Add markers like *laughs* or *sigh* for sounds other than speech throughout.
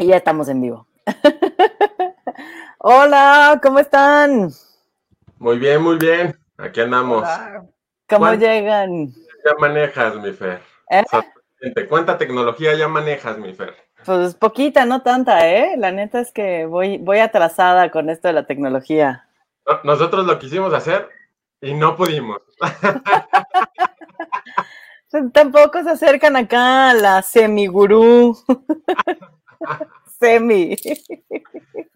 Y ya estamos en vivo. *laughs* Hola, ¿cómo están? Muy bien, muy bien. Aquí andamos. ¿Cómo llegan? Ya manejas, mi Fer. ¿Eh? ¿Cuánta tecnología ya manejas, mi Fer? Pues poquita, no tanta, ¿eh? La neta es que voy, voy atrasada con esto de la tecnología. Nosotros lo quisimos hacer y no pudimos. *laughs* Tampoco se acercan acá a la semigurú. *laughs* *laughs* Semi.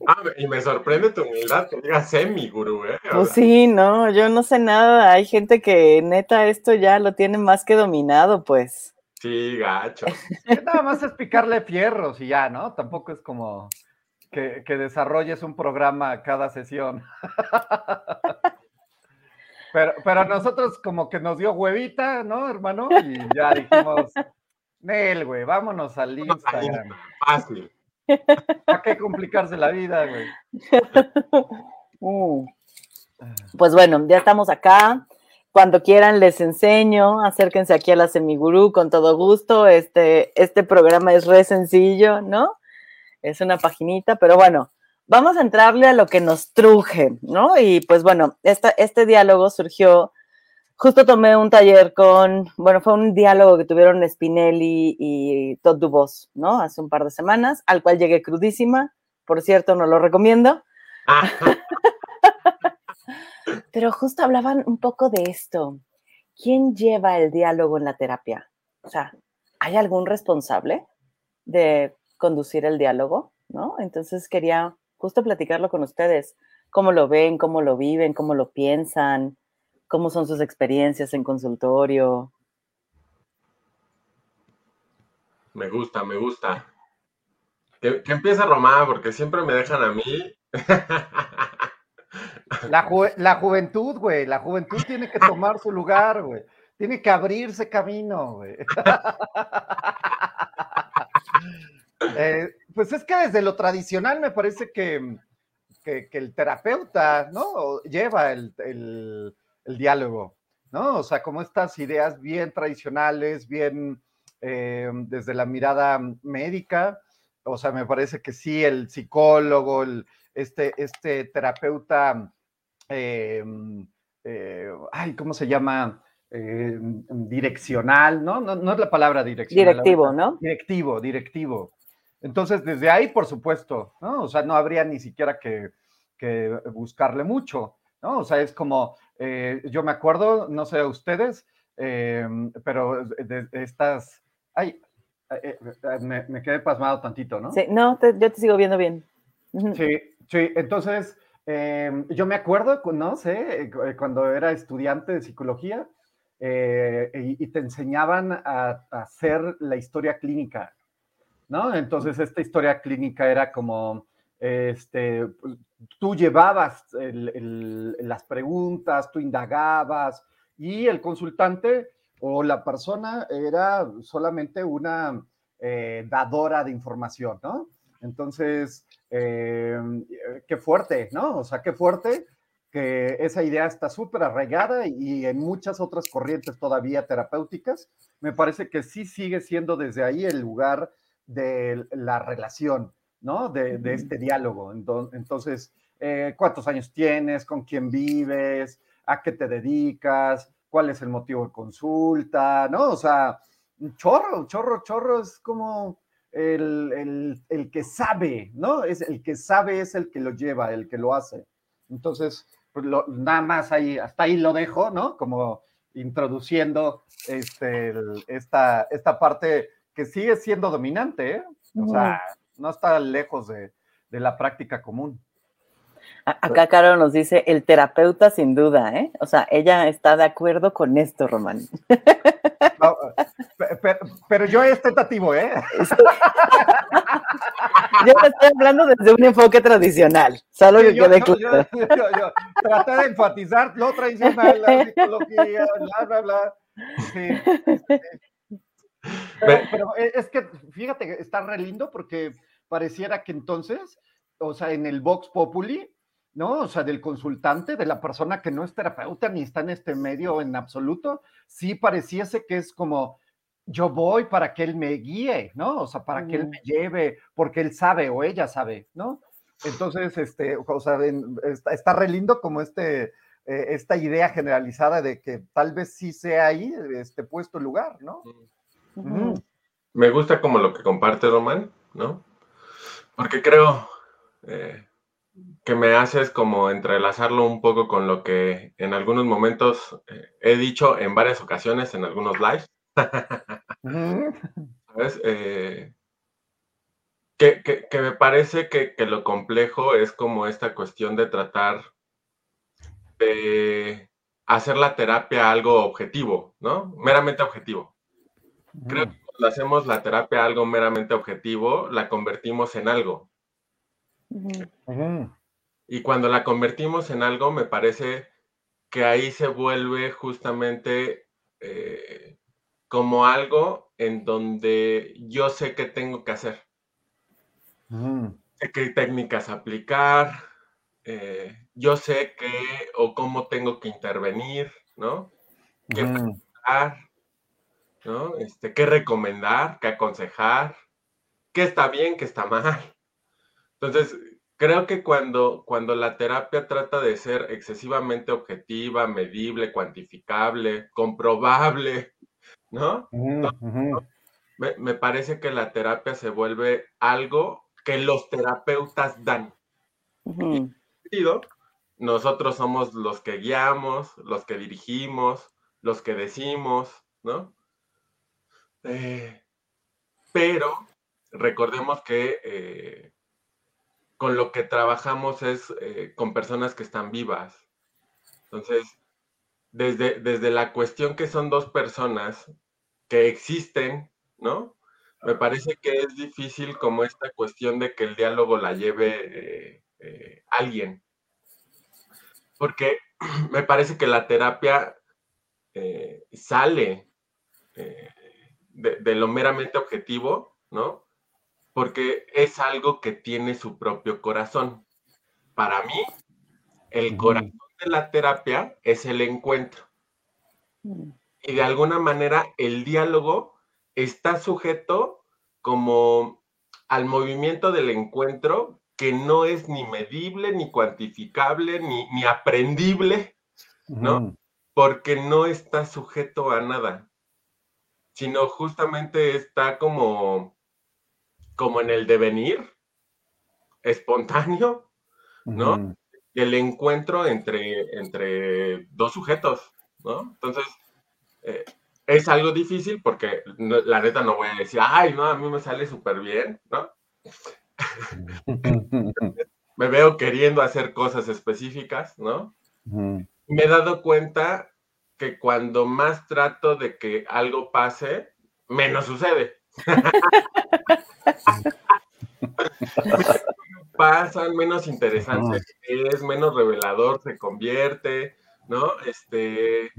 Ah, y me sorprende tu humildad que digas semi, gurú, ¿eh? Pues sí, no, yo no sé nada. Hay gente que neta esto ya lo tiene más que dominado, pues. Sí, gacho. Nada más es picarle fierros y ya, ¿no? Tampoco es como que, que desarrolles un programa cada sesión. *laughs* Pero, pero a nosotros como que nos dio huevita, ¿no, hermano? Y ya dijimos, Nel, güey, vámonos al Instagram. Fácil. *laughs* ¿Para qué complicarse la vida, güey? *laughs* Uh. Pues bueno, ya estamos acá. Cuando quieran les enseño, acérquense aquí a la Semigurú con todo gusto. Este, este programa es re sencillo, ¿no? Es una paginita, pero bueno, vamos a entrarle a lo que nos truje, ¿no? Y pues bueno, este diálogo surgió, justo tomé un taller con, bueno, fue un diálogo que tuvieron Spinelli y Todd Dubos, ¿no? Hace un par de semanas, al cual llegué crudísima, por cierto, no lo recomiendo. *laughs* Pero justo hablaban un poco de esto. ¿Quién lleva el diálogo en la terapia? O sea, ¿hay algún responsable de conducir el diálogo? ¿No? Entonces quería justo platicarlo con ustedes. ¿Cómo lo ven? ¿Cómo lo viven? ¿Cómo lo piensan? ¿Cómo son sus experiencias en consultorio? Me gusta, me gusta. Que, que empiece Román, porque siempre me dejan a mí. La, la juventud, güey. La juventud tiene que tomar su lugar, güey. Tiene que abrirse camino, güey. *laughs* Eh, pues es que desde lo tradicional me parece que, que, el terapeuta, ¿no? Lleva el, el, diálogo, ¿no? O sea, como estas ideas bien tradicionales, bien eh, desde la mirada médica, o sea, me parece que sí, el psicólogo, el, este, este terapeuta, eh, ay, ¿cómo se llama? direccional, ¿no? ¿no? ¿no? es la palabra direccional. Directivo, ¿no? Directivo, directivo. Entonces, desde ahí, por supuesto, ¿no? O sea, no habría ni siquiera que, buscarle mucho, ¿no? O sea, es como, eh, yo me acuerdo, no sé ustedes, eh, pero de, estas, ay, eh, me, quedé pasmado tantito, ¿no? Sí, no, yo te sigo viendo bien. Sí, sí, entonces, yo me acuerdo, no sé, cuando era estudiante de psicología, y, te enseñaban a hacer la historia clínica, ¿no? Entonces esta historia clínica era como, este, tú llevabas las preguntas, tú indagabas y el consultante o la persona era solamente una eh, dadora de información, ¿no? Entonces, eh, qué fuerte, ¿no? O sea, qué fuerte que esa idea está súper arraigada y en muchas otras corrientes todavía terapéuticas, me parece que sí sigue siendo desde ahí el lugar de la relación, ¿no? De, este diálogo. Entonces, eh, ¿cuántos años tienes? ¿Con quién vives? ¿A qué te dedicas? ¿Cuál es el motivo de consulta? ¿No? O sea, chorro, chorro, chorro es como el, que sabe, ¿no? Es el que sabe es el que lo lleva, el que lo hace. Entonces, pues nada más ahí, hasta ahí lo dejo, ¿no? Como introduciendo este, esta, esta parte que sigue siendo dominante, ¿eh? O sea, no está lejos de, la práctica común. Acá Caro nos dice el terapeuta sin duda, ¿eh? O sea, ella está de acuerdo con esto, Román. pero, yo es tentativo, ¿eh? Yo estoy hablando desde un enfoque tradicional, solo que yo, traté de enfatizar lo tradicional, la psicología, bla, bla, bla. Sí, pero, e, es que, fíjate, está re lindo porque pareciera que entonces, o sea, en el Vox Populi, ¿no? O sea, del consultante, de la persona que no es terapeuta ni está en este medio en absoluto, sí pareciese que es como yo voy para que él me guíe, ¿no? O sea, para que él me lleve, porque él sabe o ella sabe, ¿no? Entonces, este, o sea, está, re lindo como este, eh, esta idea generalizada de que tal vez sí sea ahí este puesto lugar, ¿no? Me gusta como lo que comparte Román, ¿no? Porque creo eh, que me haces como entrelazarlo un poco con lo que en algunos momentos eh, he dicho en varias ocasiones en algunos lives. *laughs* ¿Sabes? Eh, que, me parece que, lo complejo es como esta cuestión de tratar de hacer la terapia algo objetivo, ¿no? Meramente objetivo. Creo que cuando hacemos la terapia algo meramente objetivo, la convertimos en algo. Y cuando la convertimos en algo, me parece que ahí se vuelve justamente eh, como algo en donde yo sé qué tengo que hacer. Sé qué técnicas aplicar, eh, yo sé qué o cómo tengo que intervenir, ¿no? Qué ¿no? Este, qué recomendar, qué aconsejar, qué está bien, qué está mal. Entonces, creo que cuando, cuando la terapia trata de ser excesivamente objetiva, medible, cuantificable, comprobable, ¿no? Me, parece que la terapia se vuelve algo que los terapeutas dan. nosotros somos los que guiamos, los que dirigimos, los que decimos, ¿no? Eh, pero recordemos que eh, con lo que trabajamos es eh, con personas que están vivas. Entonces, desde, desde la cuestión que son dos personas que existen, ¿no? Me parece que es difícil como esta cuestión de que el diálogo la lleve alguien. Porque *clears throat* me parece que la terapia eh, de, lo meramente objetivo, ¿no? Porque es algo que tiene su propio corazón. Para mí, el corazón de la terapia es el encuentro. Mm y de alguna manera el diálogo está sujeto como al movimiento del encuentro que no es ni medible, ni cuantificable, ni, ni aprendible, ¿no? Porque no está sujeto a nada, sino justamente está como, como en el devenir espontáneo, ¿no? El encuentro entre, entre dos sujetos, ¿no? Entonces, eh, es algo difícil porque la neta no voy a decir, ay, no, a mí me sale súper bien, ¿no? *laughs* me veo queriendo hacer cosas específicas, ¿no? Me he dado cuenta que cuando más trato de que algo pase, menos sucede. *laughs* Pasan, menos interesante es, menos revelador se convierte, ¿no? Este,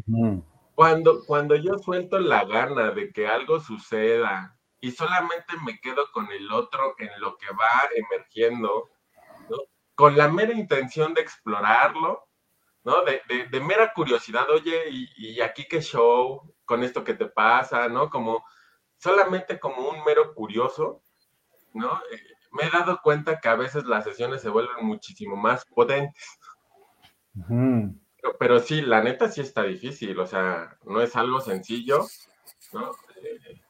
cuando, cuando yo suelto la gana de que algo suceda y solamente me quedo con el otro en lo que va emergiendo, con la mera intención de explorarlo, ¿no? De, mera curiosidad, oye, y, aquí qué show con esto que te pasa, ¿no? Como solamente como un mero curioso, ¿no? Eh, me he dado cuenta que a veces las sesiones se vuelven muchísimo más potentes pero sí, la neta sí está difícil, o sea, no es algo sencillo, ¿no? Eh,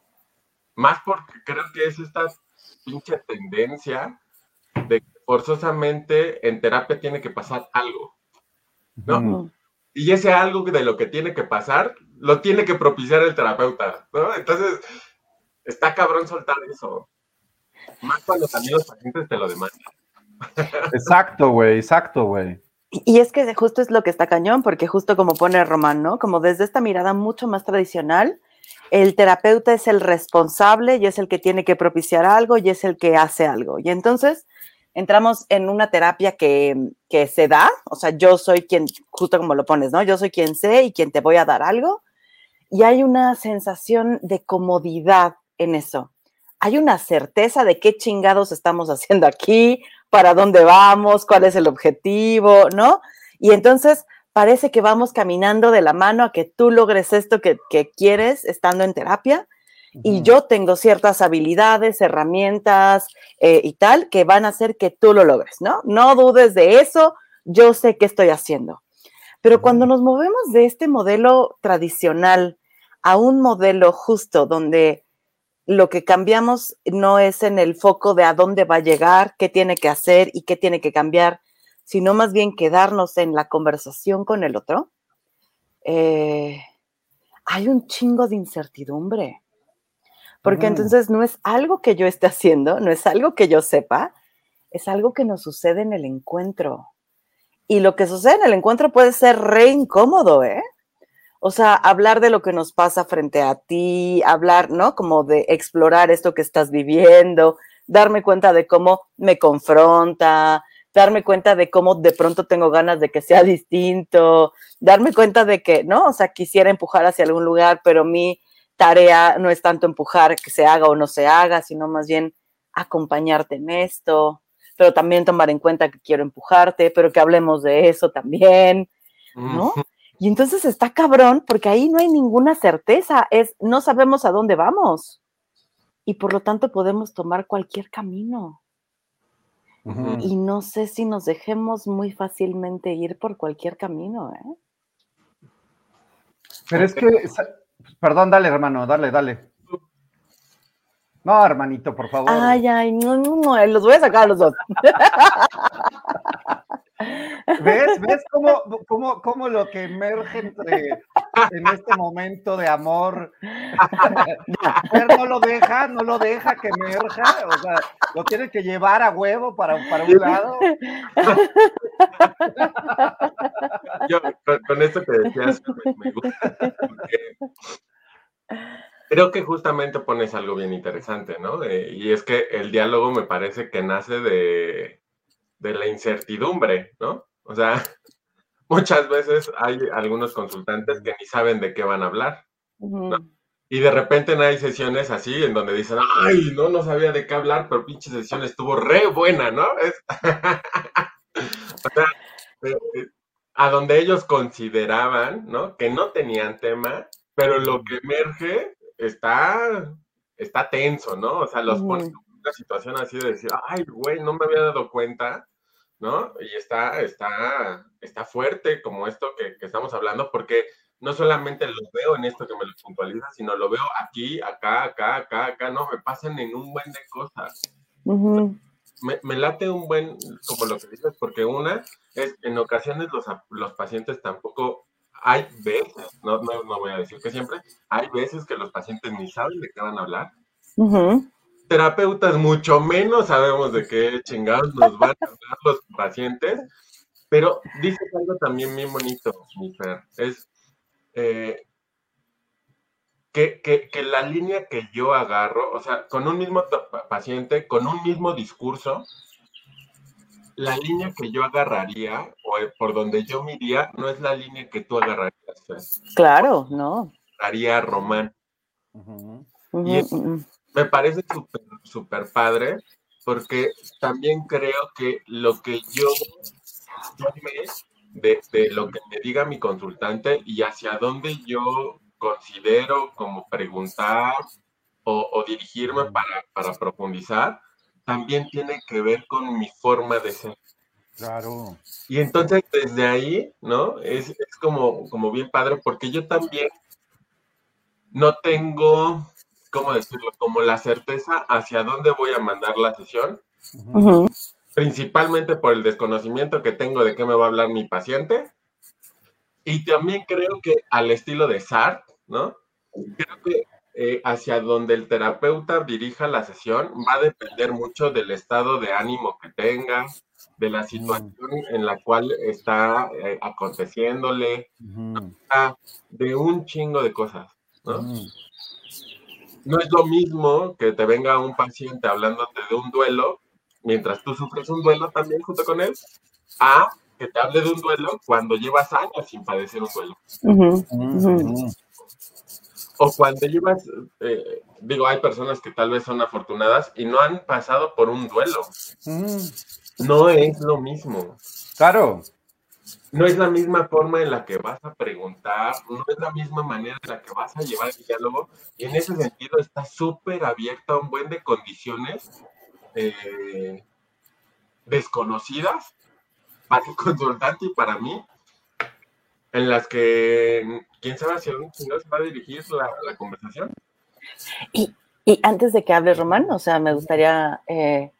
más porque creo que es esta pinche tendencia de que forzosamente en terapia tiene que pasar algo, ¿no? Y ese algo de lo que tiene que pasar, lo tiene que propiciar el terapeuta, ¿no? Entonces, está cabrón soltar eso. Más cuando también los pacientes te lo demandan. Exacto, güey, exacto, güey. Y es que justo es lo que está cañón, porque justo como pone Román, ¿no? Como desde esta mirada mucho más tradicional, el terapeuta es el responsable y es el que tiene que propiciar algo y es el que hace algo. Y entonces entramos en una terapia que, que se da, o sea, yo soy quien, justo como lo pones, ¿no? Yo soy quien sé y quien te voy a dar algo. Y hay una sensación de comodidad en eso. Hay una certeza de qué chingados estamos haciendo aquí, para dónde vamos, cuál es el objetivo, ¿no? Y entonces parece que vamos caminando de la mano a que tú logres esto que, quieres estando en terapia. Y yo tengo ciertas habilidades, herramientas eh, y tal que van a hacer que tú lo logres, ¿no? No dudes de eso, yo sé qué estoy haciendo. Pero cuando nos movemos de este modelo tradicional a un modelo justo donde lo que cambiamos no es en el foco de a dónde va a llegar, qué tiene que hacer y qué tiene que cambiar, sino más bien quedarnos en la conversación con el otro, eh, hay un chingo de incertidumbre. Porque entonces no es algo que yo esté haciendo, no es algo que yo sepa, es algo que nos sucede en el encuentro. Y lo que sucede en el encuentro puede ser re incómodo, ¿eh? O sea, hablar de lo que nos pasa frente a ti, hablar, ¿no? Como de explorar esto que estás viviendo, darme cuenta de cómo me confronta, darme cuenta de cómo de pronto tengo ganas de que sea distinto, darme cuenta de que, ¿no? O sea, quisiera empujar hacia algún lugar, pero mi tarea no es tanto empujar que se haga o no se haga, sino más bien acompañarte en esto, pero también tomar en cuenta que quiero empujarte, pero que hablemos de eso también, ¿no? Y entonces está cabrón porque ahí no hay ninguna certeza, es no sabemos a dónde vamos y por lo tanto podemos tomar cualquier camino. Y no sé si nos dejemos muy fácilmente ir por cualquier camino, ¿eh? Pero es que Perdón, dale, hermano, dale, dale. No, hermanito, por favor. Ay, ay, no, no, no, los voy a sacar a los dos. ¿Ves? ¿Ves cómo, cómo, cómo, lo que emerge entre, en este momento de amor? no lo deja, no lo deja que emerja, o sea, lo tiene que llevar a huevo para, para un lado. Yo, con, esto que decías, me, gusta, creo que justamente pones algo bien interesante, ¿no? y es que el diálogo me parece que nace de, de la incertidumbre, ¿no? O sea, *laughs* muchas veces hay algunos consultantes que ni saben de qué van a hablar. Y de repente hay sesiones así en donde dicen, ay, no, no sabía de qué hablar, pero pinche sesión estuvo re buena, ¿no? *laughs* o sea, eh, eh, a donde ellos consideraban, ¿no? Que no tenían tema, pero lo que emerge está, está tenso, ¿no? O sea, los pone en una situación así de decir, ay, güey, no me había dado cuenta ¿no? Y está, está, está fuerte como esto que, estamos hablando, porque no solamente lo veo en esto que me lo puntualiza, sino lo veo aquí, acá, acá, acá, acá, ¿no? Me pasan en un buen de cosas. me, late un buen, como lo que dices, porque una es, en ocasiones los, los pacientes tampoco, hay veces, no, no, no, voy a decir que siempre, hay veces que los pacientes ni saben de qué van a hablar. Terapeutas mucho menos sabemos de qué chingados nos van a hablar los pacientes, pero dices algo también bien bonito, mi Fer, es eh, que, que, la línea que yo agarro, o sea, con un mismo paciente, con un mismo discurso, la línea que yo agarraría o por donde yo me iría no es la línea que tú agarrarías. Claro, no. Haría Román. y me parece súper, súper padre, porque también creo que lo que yo tome de, de, lo que me diga mi consultante y hacia dónde yo considero como preguntar o, dirigirme para, para, profundizar, también tiene que ver con mi forma de ser. Claro. Y entonces desde ahí, ¿no? Es, es como, como bien padre, porque yo también no tengo ¿cómo decirlo? Como la certeza hacia dónde voy a mandar la sesión, principalmente por el desconocimiento que tengo de qué me va a hablar mi paciente. Y también creo que al estilo de Sartre, ¿no? Creo que eh, hacia donde el terapeuta dirija la sesión va a depender mucho del estado de ánimo que tenga, de la situación en la cual está eh, aconteciéndole, de un chingo de cosas, ¿no? no es lo mismo que te venga un paciente hablándote de un duelo, mientras tú sufres un duelo también junto con él, a que te hable de un duelo cuando llevas años sin padecer un duelo. O cuando llevas, eh, digo, hay personas que tal vez son afortunadas y no han pasado por un duelo. No es lo mismo. Claro. no es la misma forma en la que vas a preguntar, no es la misma manera en la que vas a llevar el diálogo, y en ese sentido está súper abierta a un buen de condiciones eh, desconocidas para el consultante y para mí, en las que quién sabe si no se va a dirigir la, conversación. Y, antes de que hable Román, o sea, me gustaría, eh,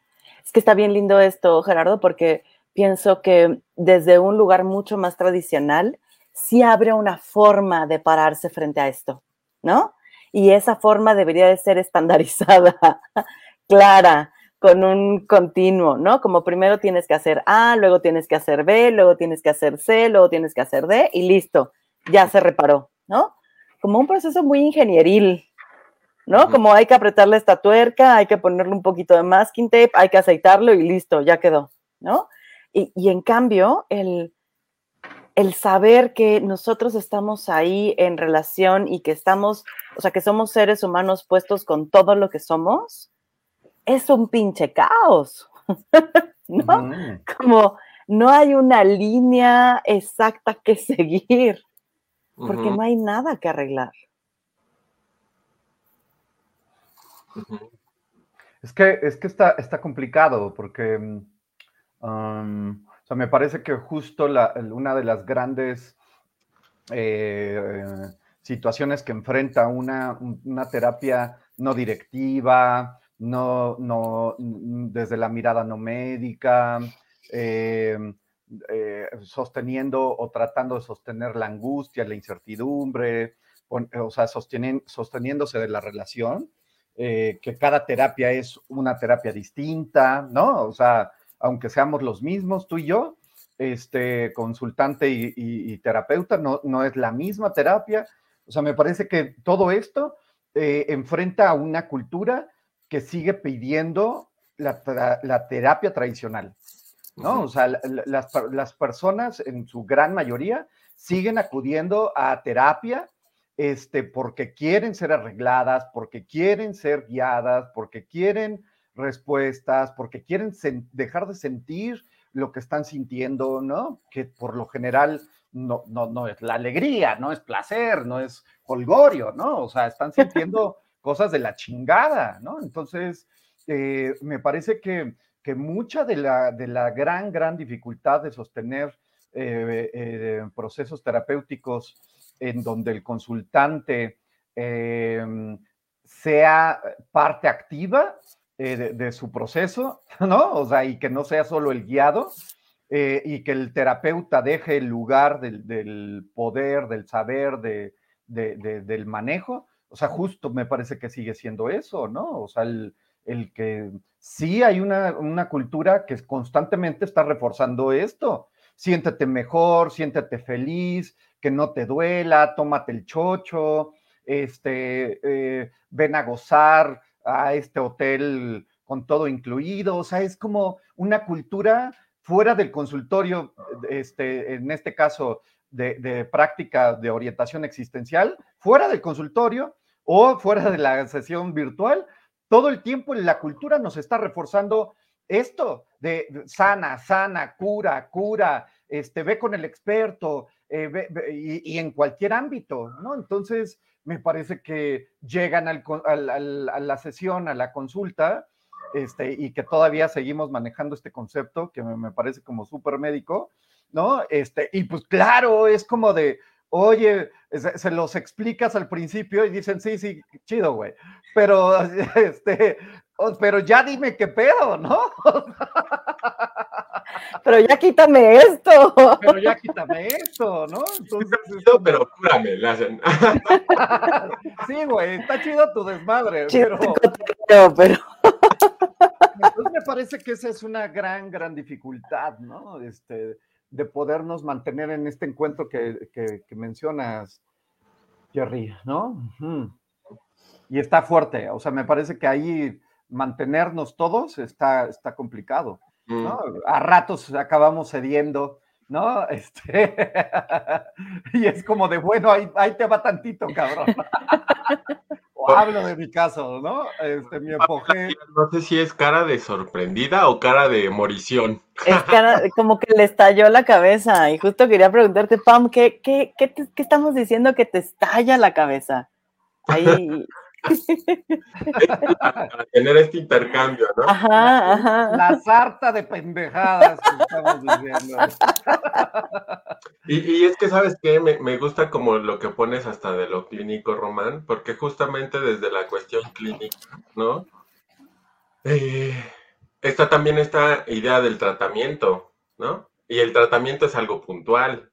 es que está bien lindo esto, Gerardo, porque pienso que desde un lugar mucho más tradicional, sí abre una forma de pararse frente a esto, ¿no? Y esa forma debería de ser *laughs* estandarizada, clara, con un continuo, ¿no? Como primero tienes que hacer A, luego tienes que hacer B, luego tienes que hacer C, luego tienes que hacer D y listo, ya se reparó, ¿no? Como un proceso muy ingenieril, ¿no? Como hay que apretarle esta tuerca, hay que ponerle un poquito de masking tape, hay que aceitarlo y listo, ya quedó, ¿no? Y, en cambio, el, el saber que nosotros estamos ahí en relación y que estamos, o sea, que somos seres humanos puestos con todo lo que somos, es un pinche caos, *laughs* ¿no? Como no hay una línea exacta que *laughs* seguir, porque no hay nada que arreglar. Es que, es que está, está complicado, porque mm, o sea, me parece que justo una de las grandes eh, situaciones que enfrenta una, terapia no directiva, no, no, desde la mirada no médica, eh, eh, sosteniendo o tratando de sostener la angustia, la incertidumbre, o sea, sosteniéndose de la relación, que cada terapia es una terapia distinta, ¿no? O sea, aunque seamos los mismos, tú y yo, este, consultante y, terapeuta, no, no, es la misma terapia. O sea, me parece que todo esto eh, enfrenta a una cultura que sigue pidiendo la, terapia tradicional, ¿no? O sea, las, las, personas en su gran mayoría siguen acudiendo a terapia este, porque quieren ser arregladas, porque quieren ser guiadas, porque quieren respuestas, porque quieren dejar de sentir lo que están sintiendo, ¿no? Que por lo general no, no, no es la alegría, no es placer, no es holgorio, ¿no? O sea, están *laughs* sintiendo cosas de la chingada, ¿no? Entonces, eh, me parece que, que mucha de la, de la, gran, gran dificultad de sostener eh, eh, procesos terapéuticos en donde el consultante sea parte activa, de, su proceso, *laughs* ¿no? O sea, y que no sea solo el guiado, y que el terapeuta deje el lugar del, poder, del saber, de, del manejo. O sea, justo me parece que sigue siendo eso, ¿no? O sea, el, que sí hay una, una, cultura que constantemente está reforzando esto. Siéntete mejor, siéntete feliz, que no te duela, tómate el chocho, este, eh, ven a gozar, a este hotel con todo incluido, o sea, es como una cultura fuera del consultorio, este, en este caso de, práctica de orientación existencial, fuera del consultorio o fuera de la sesión virtual, todo el tiempo la cultura nos está reforzando esto de sana, sana, cura, cura, este, ve con el experto eh, y, en cualquier ámbito, ¿no? Entonces, me parece que llegan al, a la sesión, a la consulta, este, y que todavía seguimos manejando este concepto que me, parece como súper médico, ¿no? Este, y pues claro, es como de, oye, se, los explicas al principio y dicen, sí, sí, chido, güey, pero, *laughs* este, pero ya dime qué pedo, ¿no? *laughs* pero ya quítame esto. Pero ya quítame esto, ¿no? Entonces, chido, pero cúrame, le hacen. *laughs* sí, güey, está chido tu desmadre, pero... pero... Entonces me parece que esa es una gran, gran dificultad, ¿no? Este, de podernos mantener en este encuentro que, que, mencionas, Jerry, ¿no? Y está fuerte, o sea, me parece que ahí mantenernos todos está, está complicado. ¿no? Mm. A ratos acabamos cediendo, ¿no? *laughs* Este, y es como de, bueno, ahí, te va tantito, cabrón. *laughs* hablo de mi caso, ¿no? Este, mi apogeo. No sé si es cara de sorprendida o cara de morición. Es cara, como que le estalló la cabeza. Y justo quería preguntarte, Pam, ¿qué, qué, qué, qué estamos diciendo que te estalla la cabeza? Ahí. Para tener este intercambio, ¿no? Ajá, ajá. La sarta de pendejadas que estamos diciendo. Y, y es que, ¿sabes qué? Me, me, gusta como lo que pones hasta de lo clínico, Román, porque justamente desde la cuestión clínica, ¿no? Eh, está también esta idea del tratamiento, ¿no? Y el tratamiento es algo puntual.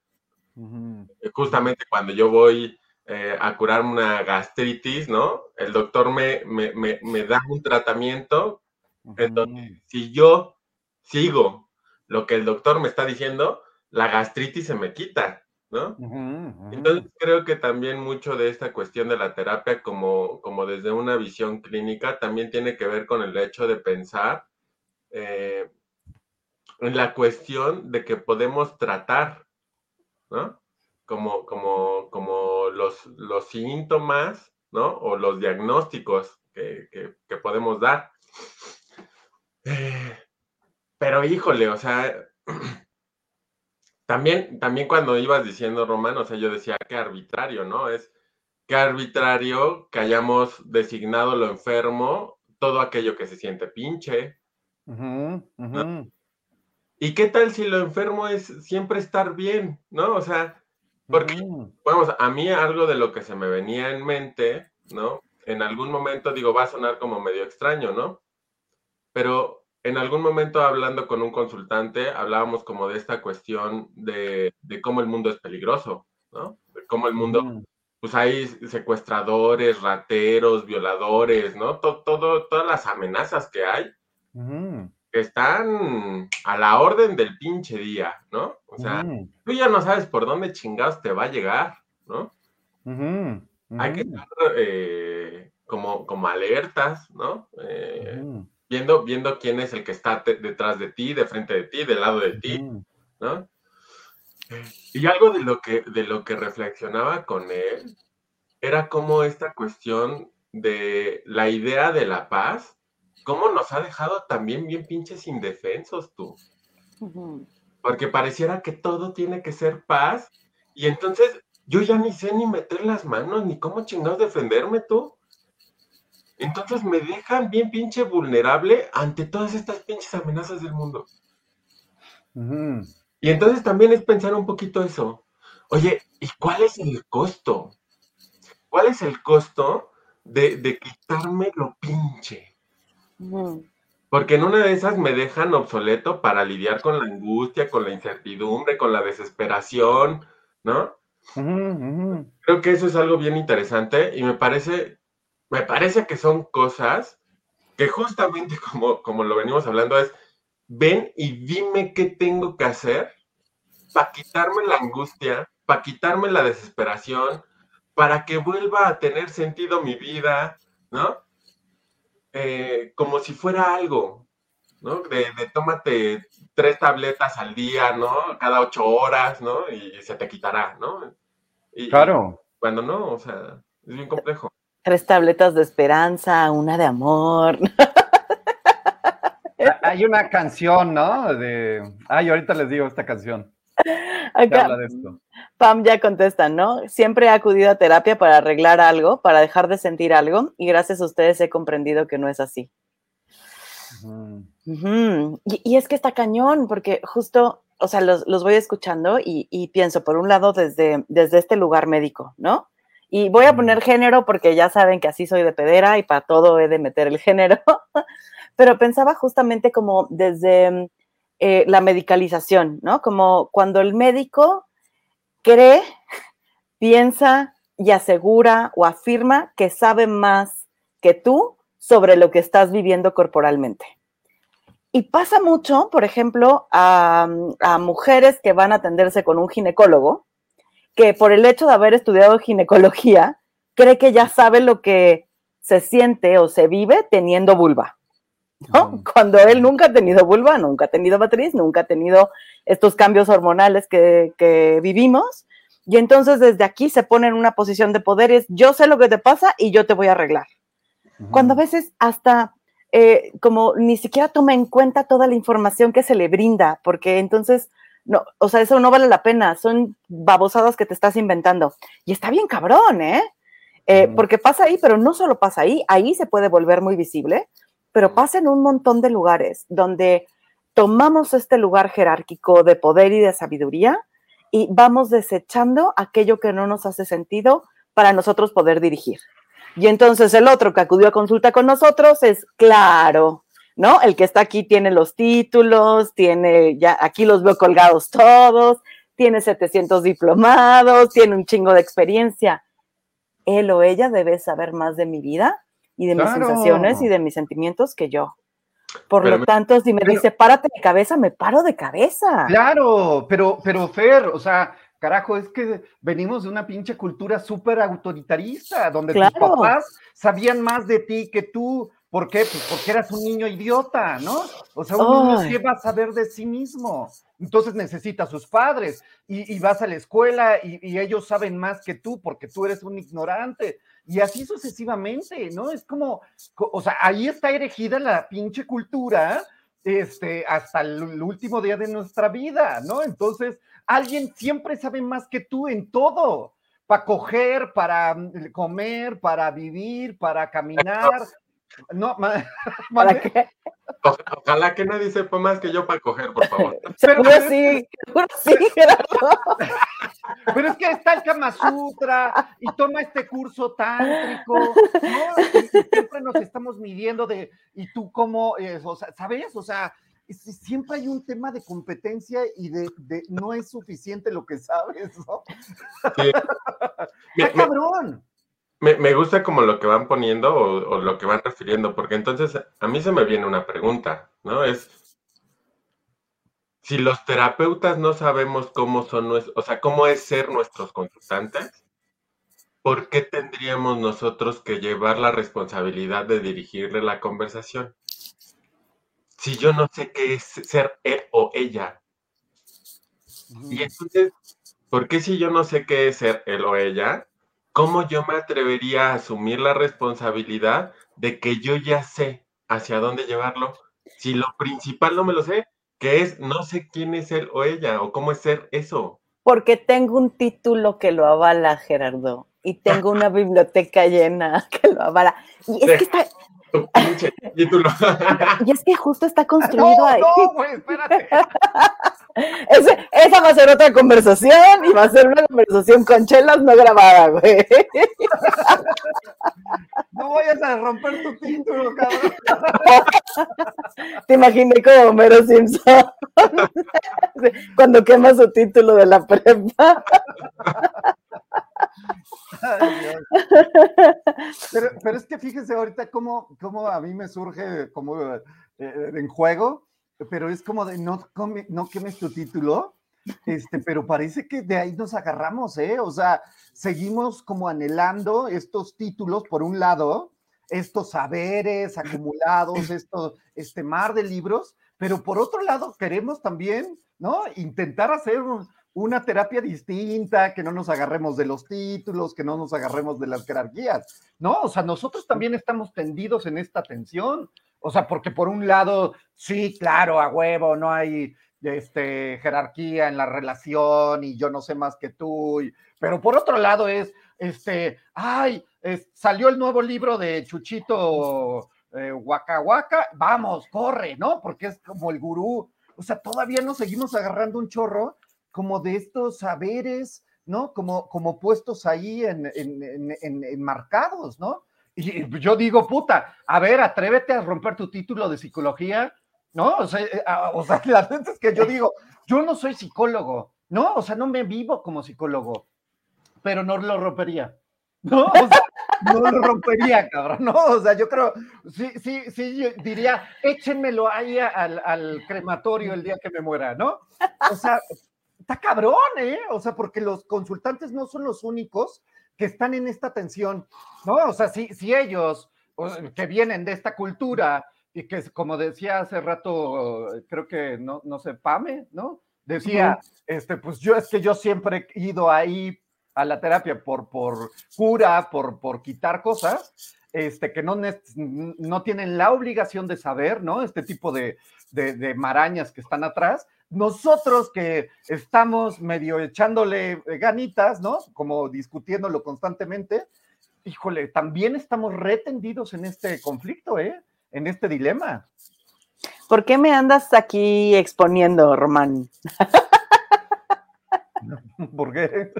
Uh -huh. Justamente cuando yo voy eh, a curar una gastritis, ¿no? El doctor me, me, me, me da un tratamiento. Uh -huh. Entonces, si yo sigo lo que el doctor me está diciendo, la gastritis se me quita, ¿no? Uh -huh. Entonces, creo que también mucho de esta cuestión de la terapia, como, como desde una visión clínica, también tiene que ver con el hecho de pensar eh, en la cuestión de que podemos tratar, ¿no? como, como, como los, los síntomas, ¿no? O los diagnósticos que, que, que podemos dar. Eh, pero híjole, o sea, *clears throat* también, también cuando ibas diciendo, Román, o sea, yo decía, qué arbitrario, ¿no? Es qué arbitrario que hayamos designado lo enfermo, todo aquello que se siente pinche. Uh -huh, uh -huh. ¿no? ¿Y qué tal si lo enfermo es siempre estar bien, ¿no? O sea, porque, vamos, a mí algo de lo que se me venía en mente, ¿no? En algún momento, digo, va a sonar como medio extraño, ¿no? Pero en algún momento hablando con un consultante, hablábamos como de esta cuestión de, de cómo el mundo es peligroso, ¿no? De cómo el mundo, pues hay secuestradores, rateros, violadores, ¿no? Todo, todo, todas las amenazas que hay. Están a la orden del pinche día, ¿no? O sea, tú ya no sabes por dónde chingados te va a llegar, ¿no? Uh -huh. Uh -huh. Hay que estar eh, como, como alertas, ¿no? Eh, viendo, viendo quién es el que está detrás de ti, de frente de ti, del lado de ti, ¿no? Y algo de lo que, de lo que reflexionaba con él era como esta cuestión de la idea de la paz cómo nos ha dejado también bien pinches indefensos tú. Uh -huh. Porque pareciera que todo tiene que ser paz. Y entonces yo ya ni sé ni meter las manos, ni cómo chingados defenderme tú. Entonces me dejan bien pinche vulnerable ante todas estas pinches amenazas del mundo. Uh -huh. Y entonces también es pensar un poquito eso. Oye, ¿y cuál es el costo? ¿Cuál es el costo de, de quitarme lo pinche? Porque en una de esas me dejan obsoleto para lidiar con la angustia, con la incertidumbre, con la desesperación, ¿no? Uh -huh, uh -huh. Creo que eso es algo bien interesante y me parece, me parece que son cosas que justamente *laughs* como, como lo venimos hablando es, ven y dime qué tengo que hacer para quitarme la angustia, para quitarme la desesperación, para que vuelva a tener sentido mi vida, ¿no? Eh, como si fuera algo, ¿no? De, de, tómate tres tabletas al día, ¿no? Cada ocho horas, ¿no? Y se te quitará, ¿no? Y, claro. Cuando no, o sea, es bien complejo. Tres tabletas de esperanza, una de amor. *laughs* Hay una canción, ¿no? De. Ay, ahorita les digo esta canción. *laughs* Acá, habla de esto. Pam ya contesta, ¿no? Siempre he acudido a terapia para arreglar algo, para dejar de sentir algo, y gracias a ustedes he comprendido que no es así. Uh -huh. Y, y, es que está cañón, porque justo, o sea, los, los voy escuchando y, y, pienso, por un lado, desde, desde este lugar médico, ¿no? Y voy a poner género porque ya saben que así soy de pedera y para todo he de meter el género, *laughs* pero pensaba justamente como desde eh, la medicalización, ¿no? Como cuando el médico cree, *laughs* piensa y asegura o afirma que sabe más que tú sobre lo que estás viviendo corporalmente. Y pasa mucho, por ejemplo, a, a, mujeres que van a atenderse con un ginecólogo, que por el hecho de haber estudiado ginecología, cree que ya sabe lo que se siente o se vive teniendo vulva. ¿No? Cuando él nunca ha tenido vulva, nunca ha tenido matriz, nunca ha tenido estos cambios hormonales que, que vivimos. Y entonces desde aquí se pone en una posición de poder es yo sé lo que te pasa y yo te voy a arreglar. Cuando a veces hasta eh, como ni siquiera toma en cuenta toda la información que se le brinda, porque entonces, no, o sea, eso no vale la pena, son babosadas que te estás inventando. Y está bien cabrón, ¿eh? eh porque pasa ahí, pero no solo pasa ahí, ahí se puede volver muy visible, pero pasa en un montón de lugares donde tomamos este lugar jerárquico de poder y de sabiduría y vamos desechando aquello que no nos hace sentido para nosotros poder dirigir. Y entonces el otro que acudió a consulta con nosotros es claro, ¿no? El que está aquí tiene los títulos, tiene, ya aquí los veo colgados todos, tiene 700 diplomados, tiene un chingo de experiencia. Él o ella debe saber más de mi vida y de mis sensaciones y de mis sentimientos que yo. Por lo tanto, si me dice párate de cabeza, me paro de cabeza. Claro, pero, pero Fer, o sea, carajo, es que venimos de una pinche cultura súper autoritarista, donde tus papás sabían más de ti que tú. ¿Por qué? Pues porque eras un niño idiota, ¿no? O sea, un niño sí va a saber de sí mismo. Entonces necesita a sus padres y, vas a la escuela y, ellos saben más que tú porque tú eres un ignorante. Y así sucesivamente, ¿no? Es como, o sea, ahí está erigida la pinche cultura este, hasta el último día de nuestra vida, ¿no? Entonces, alguien siempre sabe más que tú en todo, para coger, para mm, comer, para vivir, para caminar. No, *laughs* ¿Para qué? ojalá que nadie sepa más que yo para coger, por favor. *laughs* Pero sí, *laughs* sí, Pero es que está el Kama Sutra y toma este curso tántrico, ¿no? Y, siempre nos estamos midiendo de, ¿y tú cómo? es? o sea, ¿sabes? O sea, siempre hay un tema de competencia y de, no es suficiente lo que sabes, ¿no? Sí. cabrón! Me, gusta como lo que van poniendo o, lo que van refiriendo, porque entonces a mí se me viene una pregunta, ¿no? Es, si los terapeutas no sabemos cómo son, o sea, cómo es ser nuestros consultantes, ¿por qué tendríamos nosotros que llevar la responsabilidad de dirigirle la conversación? si yo no sé qué es ser él o ella? Y entonces, ¿por qué si yo no sé qué es ser él o ella? ¿Cómo yo me atrevería a asumir la responsabilidad de que yo ya sé hacia dónde llevarlo? Si lo principal no me lo sé, que es no sé quién es él o ella o cómo es ser eso. Porque tengo un título que lo avala, Gerardo, y tengo una *laughs* biblioteca llena *laughs* que lo avala. Y es que está, y es que justo está construido ahí. No, güey, espérate. *laughs* esa va a ser otra conversación y va a ser una conversación con chelas no grabada, güey. *laughs* No vayas a romper tu título, cabrón. *laughs* Te imaginé como Homero Simpson cuando quema su título de la prepa. Pero, es que fíjese ahorita cómo, cómo a mí me surge como eh, en juego, pero es como de no, no quemes tu título, este, pero parece que de ahí nos agarramos, ¿eh? O sea, seguimos como anhelando estos títulos por un lado, estos saberes acumulados, esto, este mar de libros, pero por otro lado queremos también, ¿no? Intentar hacer un, una terapia distinta, que no nos agarremos de los títulos, que no nos agarremos de las jerarquías, ¿no? O sea, nosotros también estamos tendidos en esta tensión, o sea, porque por un lado, sí, claro, a huevo, no hay este, jerarquía en la relación y yo no sé más que tú, pero por otro lado es, este, ay, salió el nuevo libro de Chuchito eh, Waka vamos, corre, ¿no? Porque es como el gurú, o sea, todavía nos seguimos agarrando un chorro como de estos saberes, ¿no? Como, como puestos ahí en, en, marcados, ¿no? Y yo digo, puta, a ver, atrévete a romper tu título de psicología, ¿no? O sea, eh, o sea *laughs* la verdad es que yo digo, yo no soy psicólogo, ¿no? O sea, no me vivo como psicólogo, pero no lo rompería, ¿no? O sea, no lo rompería, cabrón, ¿no? O sea, yo creo, sí, sí, sí, diría, échenmelo ahí al, al crematorio el día que me muera, ¿no? O sea, está cabrón, ¿eh? O sea, porque los consultantes no son los únicos que están en esta tensión, ¿no? O sea, si, si ellos que vienen de esta cultura y que, como decía hace rato, creo que, no, no sé, Pame, ¿no? decía, este, pues yo es que yo siempre he ido ahí a la terapia por, por cura, por, por quitar cosas, este, que no, no tienen la obligación de saber, ¿no? Este tipo de, de, marañas que están atrás. Nosotros que estamos medio echándole ganitas, ¿no? Como discutiéndolo constantemente, híjole, también estamos retendidos en este conflicto, ¿eh? En este dilema. ¿Por qué me andas aquí exponiendo, Román? *laughs* *laughs* ¿Por qué?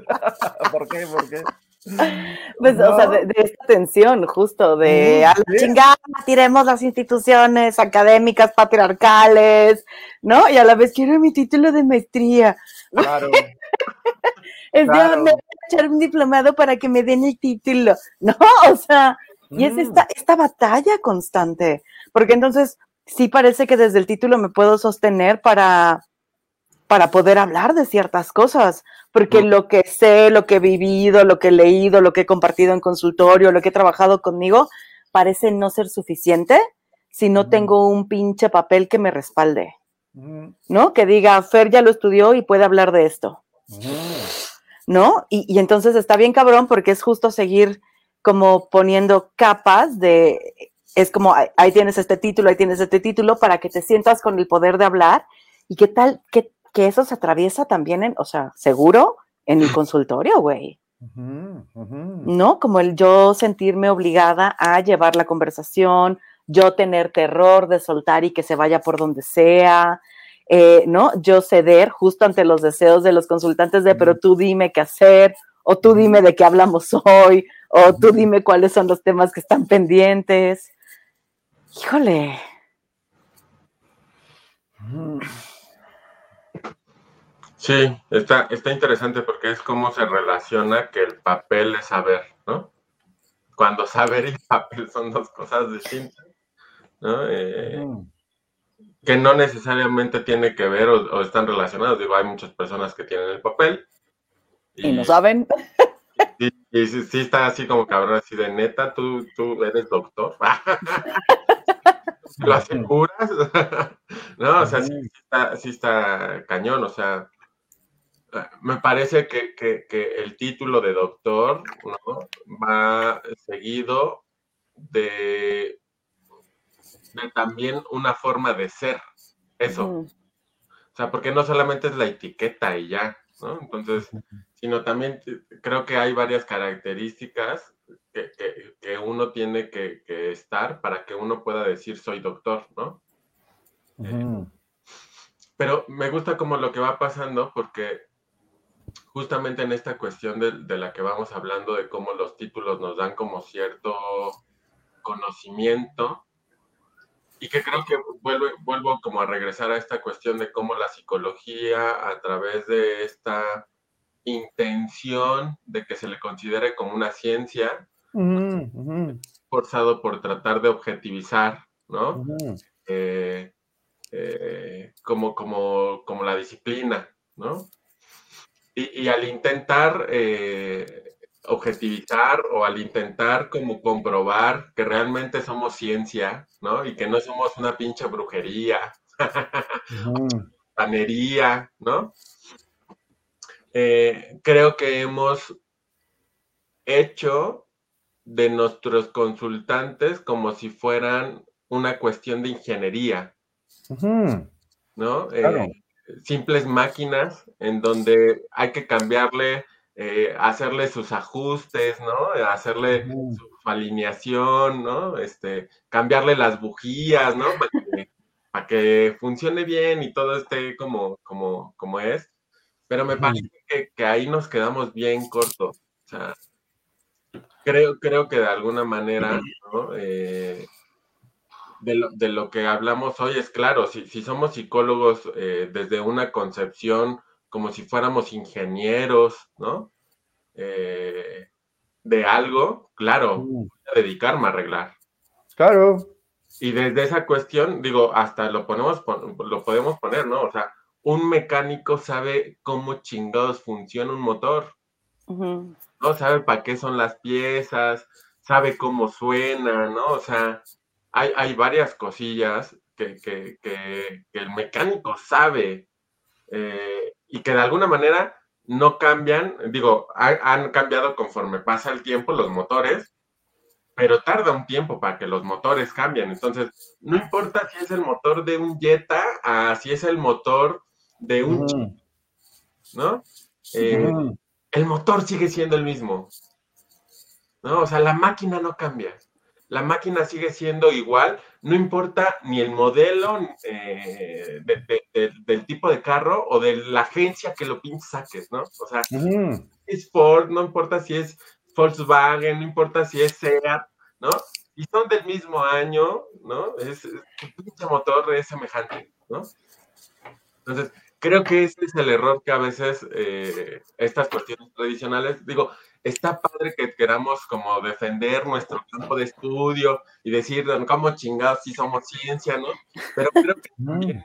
¿Por qué? ¿Por qué? *laughs* Pues, o sea, de, esta tensión, justo, de a la chingada, tiremos las instituciones académicas patriarcales, ¿no? Y a la vez quiero mi título de maestría. Claro. *laughs* es de, me voy a echar un diplomado para que me den el título, *laughs* ¿no? O sea, y es mm. esta, esta batalla constante, porque entonces sí parece que desde el título me puedo sostener para para poder hablar de ciertas cosas, porque lo que sé, lo que he vivido, lo que he leído, lo que he compartido en consultorio, lo que he trabajado conmigo, parece no ser suficiente si no tengo un pinche papel que me respalde, ¿no? Que diga, Fer ya lo estudió y puede hablar de esto, ¿no? Y, y entonces está bien cabrón porque es justo seguir como poniendo capas de, es como, ahí tienes este título, ahí tienes este título, para que te sientas con el poder de hablar y qué tal, qué que eso se atraviesa también en, o sea, seguro en el *clears throat* consultorio, güey. ¿No? Como el yo sentirme obligada a llevar la conversación, yo tener terror de soltar y que se vaya por donde sea, eh, ¿no? Yo ceder justo ante los deseos de los consultantes de, pero tú dime qué hacer, o tú dime de qué hablamos hoy, o tú dime cuáles son los temas que están pendientes. Híjole. Sí, está, está interesante porque es cómo se relaciona que el papel es saber, ¿no? Cuando saber y papel son dos cosas distintas, ¿no? Eh, que no necesariamente tiene que ver o, están relacionados. Digo, hay muchas personas que tienen el papel. Y, no saben. Y, sí, está así como cabrón, así de neta, tú, tú eres doctor. *laughs* ¿Lo aseguras? *laughs* no, o sea, sí está, sí está cañón, o sea, me parece que, el título de doctor va seguido de, también una forma de ser, eso. O sea, porque no solamente es la etiqueta y ya, ¿no? Entonces, sino también creo que hay varias características que, uno tiene que, estar para que uno pueda decir soy doctor, ¿no? Eh, pero me gusta como lo que va pasando porque justamente en esta cuestión de, la que vamos hablando, de cómo los títulos nos dan como cierto conocimiento, y que creo que vuelvo, vuelvo como a regresar a esta cuestión de cómo la psicología, a través de esta intención de que se le considere como una ciencia, forzado por tratar de objetivizar, ¿no? Eh, eh, como, como, como la disciplina, ¿no? Y, al intentar eh, objetivizar o al intentar como comprobar que realmente somos ciencia, ¿no? Y que no somos una pinche brujería, panería, ¿no? Eh, creo que hemos hecho de nuestros consultantes como si fueran una cuestión de ingeniería, ¿no? Eh, simples máquinas en donde hay que cambiarle, eh, hacerle sus ajustes, ¿no? Hacerle su, alineación, ¿no? Este, cambiarle las bujías, ¿no? Para que, funcione bien y todo esté como, como, como es. Pero me parece que, ahí nos quedamos bien cortos. O sea, creo, creo que de alguna manera, ¿no? Eh, de lo, que hablamos hoy es claro, si, si somos psicólogos eh, desde una concepción como si fuéramos ingenieros, ¿no? Eh, de algo, claro, mm. voy a dedicarme a arreglar. Claro. Y desde esa cuestión, digo, hasta lo ponemos, lo podemos poner, ¿no? O sea, un mecánico sabe cómo chingados funciona un motor, ¿no? Sabe para qué son las piezas, sabe cómo suena, ¿no? O sea, hay, varias cosillas que, el mecánico sabe eh, y que de alguna manera no cambian, digo, han cambiado conforme pasa el tiempo los motores, pero tarda un tiempo para que los motores cambien. Entonces, no importa si es el motor de un Jetta, a si es el motor de un... ¿No? Eh, el motor sigue siendo el mismo. ¿No? O sea, la máquina no cambia. La máquina sigue siendo igual, no importa ni el modelo eh, del tipo de carro o de la agencia que lo pinches saques, ¿no? O sea, es Ford, no importa si es Volkswagen, no importa si es SEAT, ¿no? Y son del mismo año, ¿no? Es, el pinche motor es semejante, ¿no? Entonces, creo que ese es el error que a veces eh, estas cuestiones tradicionales, digo, está padre que queramos como defender nuestro campo de estudio y decir cómo chingados si somos ciencia, ¿no? Pero creo que también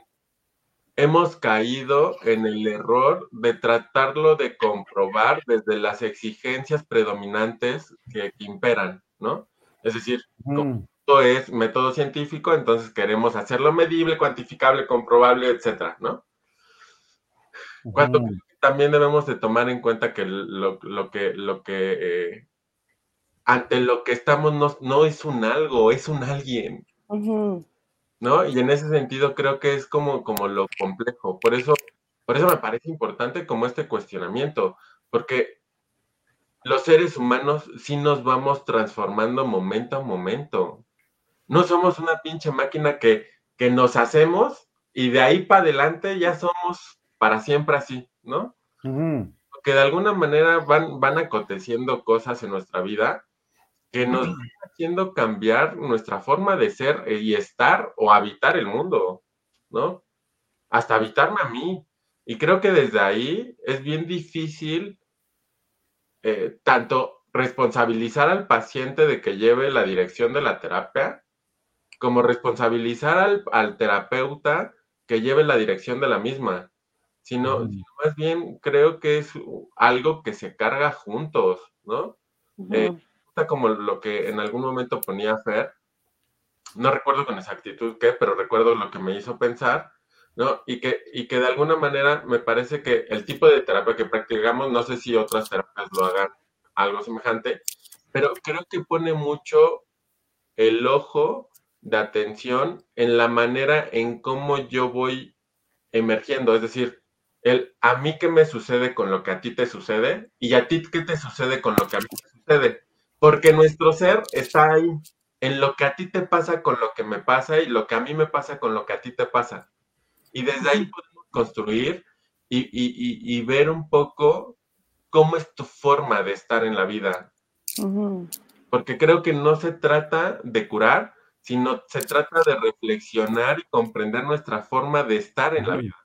hemos caído en el error de tratarlo de comprobar desde las exigencias predominantes que, imperan, ¿no? Es decir, esto es método científico, entonces queremos hacerlo medible, cuantificable, comprobable, etcétera, ¿no? Cuando también debemos de tomar en cuenta que lo, que, lo que eh, ante lo que estamos no, no, es un algo, es un alguien. ¿no? Y en ese sentido creo que es como, como lo complejo. Por eso, por eso me parece importante como este cuestionamiento, porque los seres humanos sí nos vamos transformando momento a momento. No somos una pinche máquina que, que nos hacemos y de ahí para adelante ya somos para siempre así, ¿no? Porque de alguna manera van, van aconteciendo cosas en nuestra vida que nos están haciendo cambiar nuestra forma de ser y estar o habitar el mundo, ¿no? Hasta habitarme a mí. Y creo que desde ahí es bien difícil eh, tanto responsabilizar al paciente de que lleve la dirección de la terapia, como responsabilizar al, al terapeuta que lleve la dirección de la misma, sino, más bien creo que es algo que se carga juntos, ¿no? como lo que en algún momento ponía Fer, no recuerdo con exactitud qué, pero recuerdo lo que me hizo pensar, ¿no? Y que, y que de alguna manera me parece que el tipo de terapia que practicamos, no sé si otras terapias lo hagan algo semejante, pero creo que pone mucho el ojo de atención en la manera en cómo yo voy emergiendo, es decir, el a mí qué me sucede con lo que a ti te sucede y a ti qué te sucede con lo que a mí te sucede. Porque nuestro ser está ahí, en lo que a ti te pasa con lo que me pasa y lo que a mí me pasa con lo que a ti te pasa. Y desde ahí podemos construir y, ver un poco cómo es tu forma de estar en la vida. Porque creo que no se trata de curar, sino se trata de reflexionar y comprender nuestra forma de estar en la vida.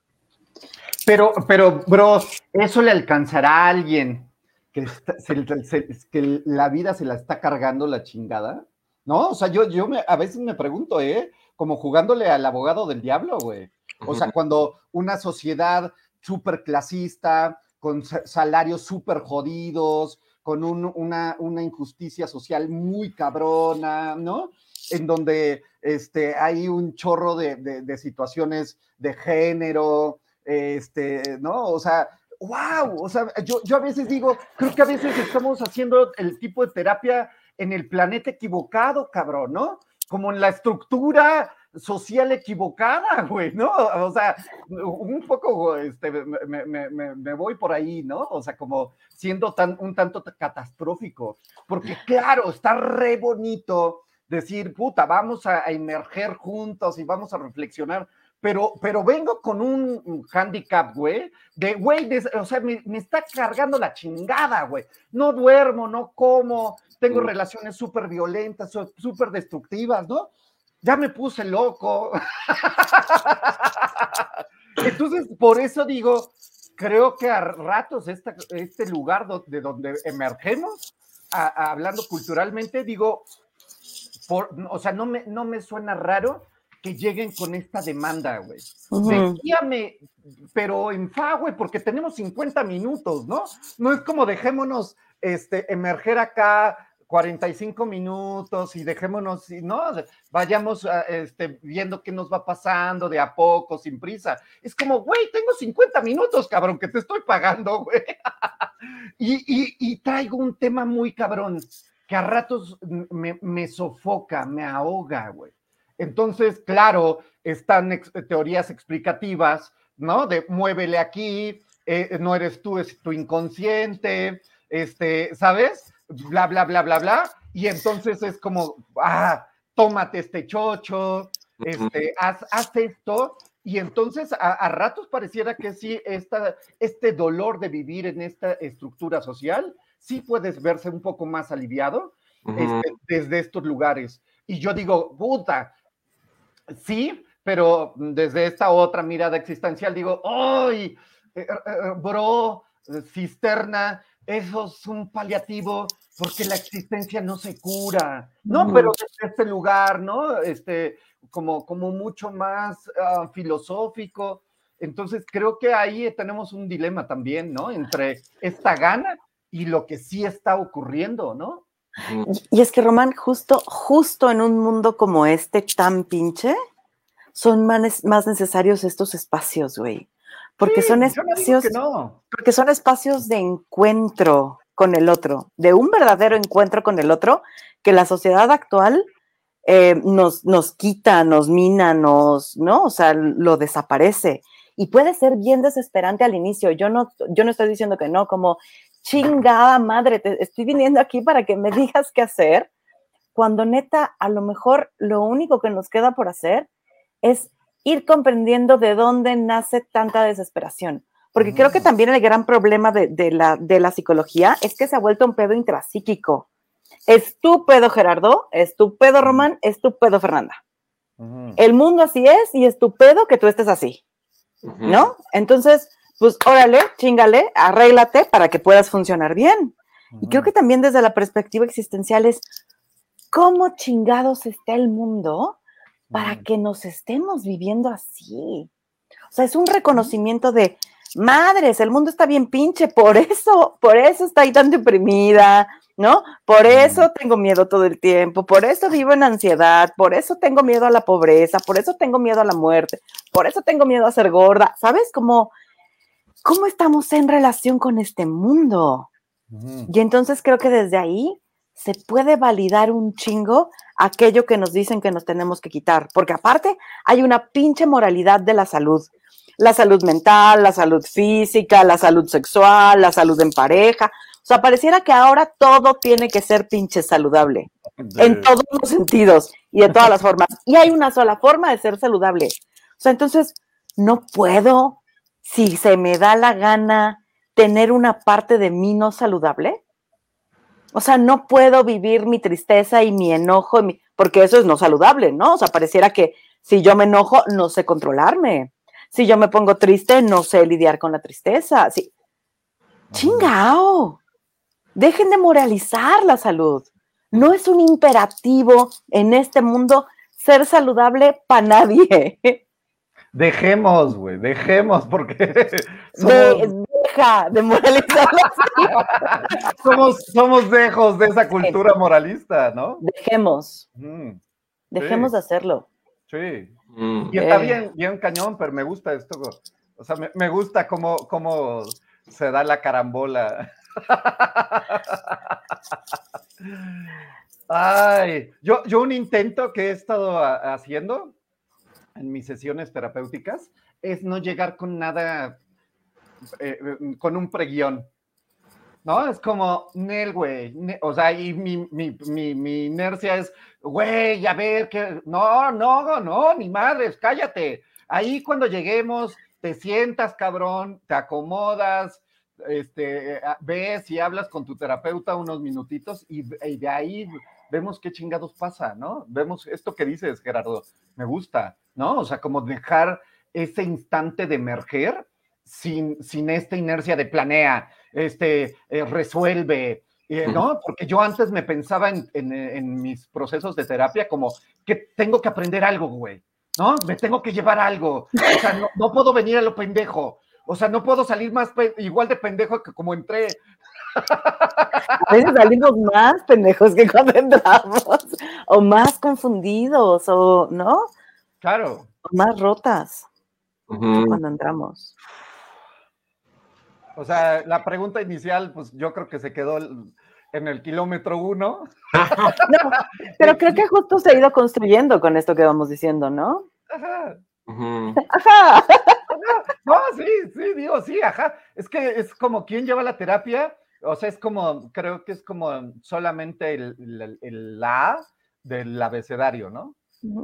Pero, pero, bro, ¿eso le alcanzará a alguien que, que, la vida se la está cargando la chingada, ¿no? O sea, yo, yo me, a veces me pregunto, ¿eh? Como jugándole al abogado del diablo, güey. O sea, cuando una sociedad súper clasista, con salarios súper jodidos, con una, una, injusticia social muy cabrona, ¿no? En donde este, hay un chorro de, de situaciones de género, este, ¿no? O sea, wow, o sea, yo, yo a veces digo, creo que a veces estamos haciendo el tipo de terapia en el planeta equivocado, cabrón, ¿no? Como en la estructura social equivocada, güey, ¿no? O sea, un poco, este, me, me, me, voy por ahí, ¿no? O sea, como siendo tan, un tanto catastrófico, porque claro, está re bonito decir, puta, vamos a emerger juntos y vamos a reflexionar pero, pero vengo con un handicap, güey, de, güey, o sea, me, está cargando la chingada, güey. No duermo, no como, tengo mm. relaciones súper violentas, súper destructivas, ¿no? Ya me puse loco. *laughs* Entonces, por eso digo, creo que a ratos este lugar de donde emergemos, hablando culturalmente, digo, por, o sea, no me, no me suena raro que lleguen con esta demanda, güey. Uh pero en fa, güey, porque tenemos 50 minutos, ¿no? No es como dejémonos este, emerger acá 45 minutos y dejémonos, ¿no? Vayamos este, viendo qué nos va pasando de a poco, sin prisa. Es como, güey, tengo 50 minutos, cabrón, que te estoy pagando, güey. *laughs* y, y, traigo un tema muy cabrón, que a ratos me, me sofoca, me ahoga, güey. Entonces, claro, están teorías explicativas, ¿no? De muévele aquí, eh, no eres tú, es tu inconsciente, este, ¿sabes? Bla, bla, bla, bla, bla. Y entonces es como, ah, tómate este chocho, este, haz, esto. Y entonces a, ratos pareciera que sí, esta, este dolor de vivir en esta estructura social, sí puedes verse un poco más aliviado este, desde estos lugares. Y yo digo, puta, sí, pero desde esta otra mirada existencial digo, ¡ay! Eh, eh, eh, bro, cisterna, eso es un paliativo porque la existencia no se cura, ¿no? Pero desde este lugar, ¿no? Este, como, como mucho más ah, filosófico. Entonces, creo que ahí tenemos un dilema también, ¿no? Entre esta gana y lo que sí está ocurriendo, ¿no? Y es que, Román, justo, justo en un mundo como este tan pinche, son más, más necesarios estos espacios, güey porque son espacios, porque son espacios de encuentro con el otro, de un verdadero encuentro con el otro, que la sociedad actual eh, nos, nos quita, nos mina, nos, ¿no? O sea, lo desaparece. Y puede ser bien desesperante al inicio. Yo no, yo no estoy diciendo que no, como chingada madre, te estoy viniendo aquí para que me digas qué hacer, cuando neta, a lo mejor lo único que nos queda por hacer es ir comprendiendo de dónde nace tanta desesperación. Porque creo que mm. también el gran problema de, la, de la psicología es que se ha vuelto un pedo intrapsíquico. Estúpido Gerardo, estúpido Román, estúpido Fernanda. El mundo así es y estúpido que tú estés así. ¿No? Entonces, pues órale, chingale, arréglate para que puedas funcionar bien. Y creo que también desde la perspectiva existencial es cómo chingados está el mundo para que nos estemos viviendo así. O sea, es un reconocimiento de, madres, el mundo está bien pinche, por eso, por eso está ahí tan deprimida, ¿no? Por eso tengo miedo todo el tiempo, por eso vivo en ansiedad, por eso tengo miedo a la pobreza, por eso tengo miedo a la muerte, por eso tengo miedo a ser gorda, ¿sabes? Como, ¿cómo estamos en relación con este mundo? Y entonces creo que desde ahí se puede validar un chingo aquello que nos dicen que nos tenemos que quitar, porque aparte hay una pinche moralidad de la salud. La salud mental, la salud física, la salud sexual, la salud en pareja. O sea, pareciera que ahora todo tiene que ser pinche saludable, en todos los sentidos y de todas las formas. Y hay una sola forma de ser saludable. O sea, entonces, no puedo, si se me da la gana, tener una parte de mí no saludable. O sea, no puedo vivir mi tristeza y mi enojo, porque eso es no saludable, ¿no? O sea, pareciera que si yo me enojo, no sé controlarme. Si yo me pongo triste, no sé lidiar con la tristeza. Sí. Chingao. Dejen de moralizar la salud. No es un imperativo en este mundo ser saludable para nadie. *laughs* Dejemos, güey, dejemos, porque deja *laughs* de moralizar. *laughs* somos, somos dejos de esa cultura moralista, ¿no? Dejemos. Dejemos de hacerlo. Sí. Mm. Y está bien, bien cañón, pero me gusta esto. O sea, me, gusta cómo, cómo se da la carambola. *laughs* Ay, yo, yo un intento que he estado haciendo en mis sesiones terapéuticas es no llegar con nada, eh, con un preguión. ¿No? Es como, Nel, güey. O sea, y mi, mi, inercia es, güey, a ver, que no, no, no, ni madres, cállate. Ahí cuando lleguemos, te sientas, cabrón, te acomodas, este, ves y hablas con tu terapeuta unos minutitos y, y de ahí vemos qué chingados pasa, ¿no? Vemos esto que dices, Gerardo, me gusta, ¿no? O sea, como dejar ese instante de emerger sin, sin esta inercia de planea, este, eh, resuelve, eh, ¿no? Porque yo antes me pensaba en, en, mis procesos de terapia como que tengo que aprender algo, güey, ¿no? Me tengo que llevar algo, o sea, no, puedo venir a lo pendejo, o sea, no puedo salir más igual de pendejo que como entré. A salimos más pendejos que cuando entramos, o más confundidos, o no. Claro. Más rotas cuando entramos. O sea, la pregunta inicial, pues yo creo que se quedó en el kilómetro uno. *laughs* no, pero creo que justo se ha ido construyendo con esto que vamos diciendo, ¿no? Ajá. *laughs* Ajá. No, sí, sí, digo, sí, ajá. Es que es como quien lleva la terapia, o sea, es como, creo que es como solamente el, el, la del abecedario, ¿no?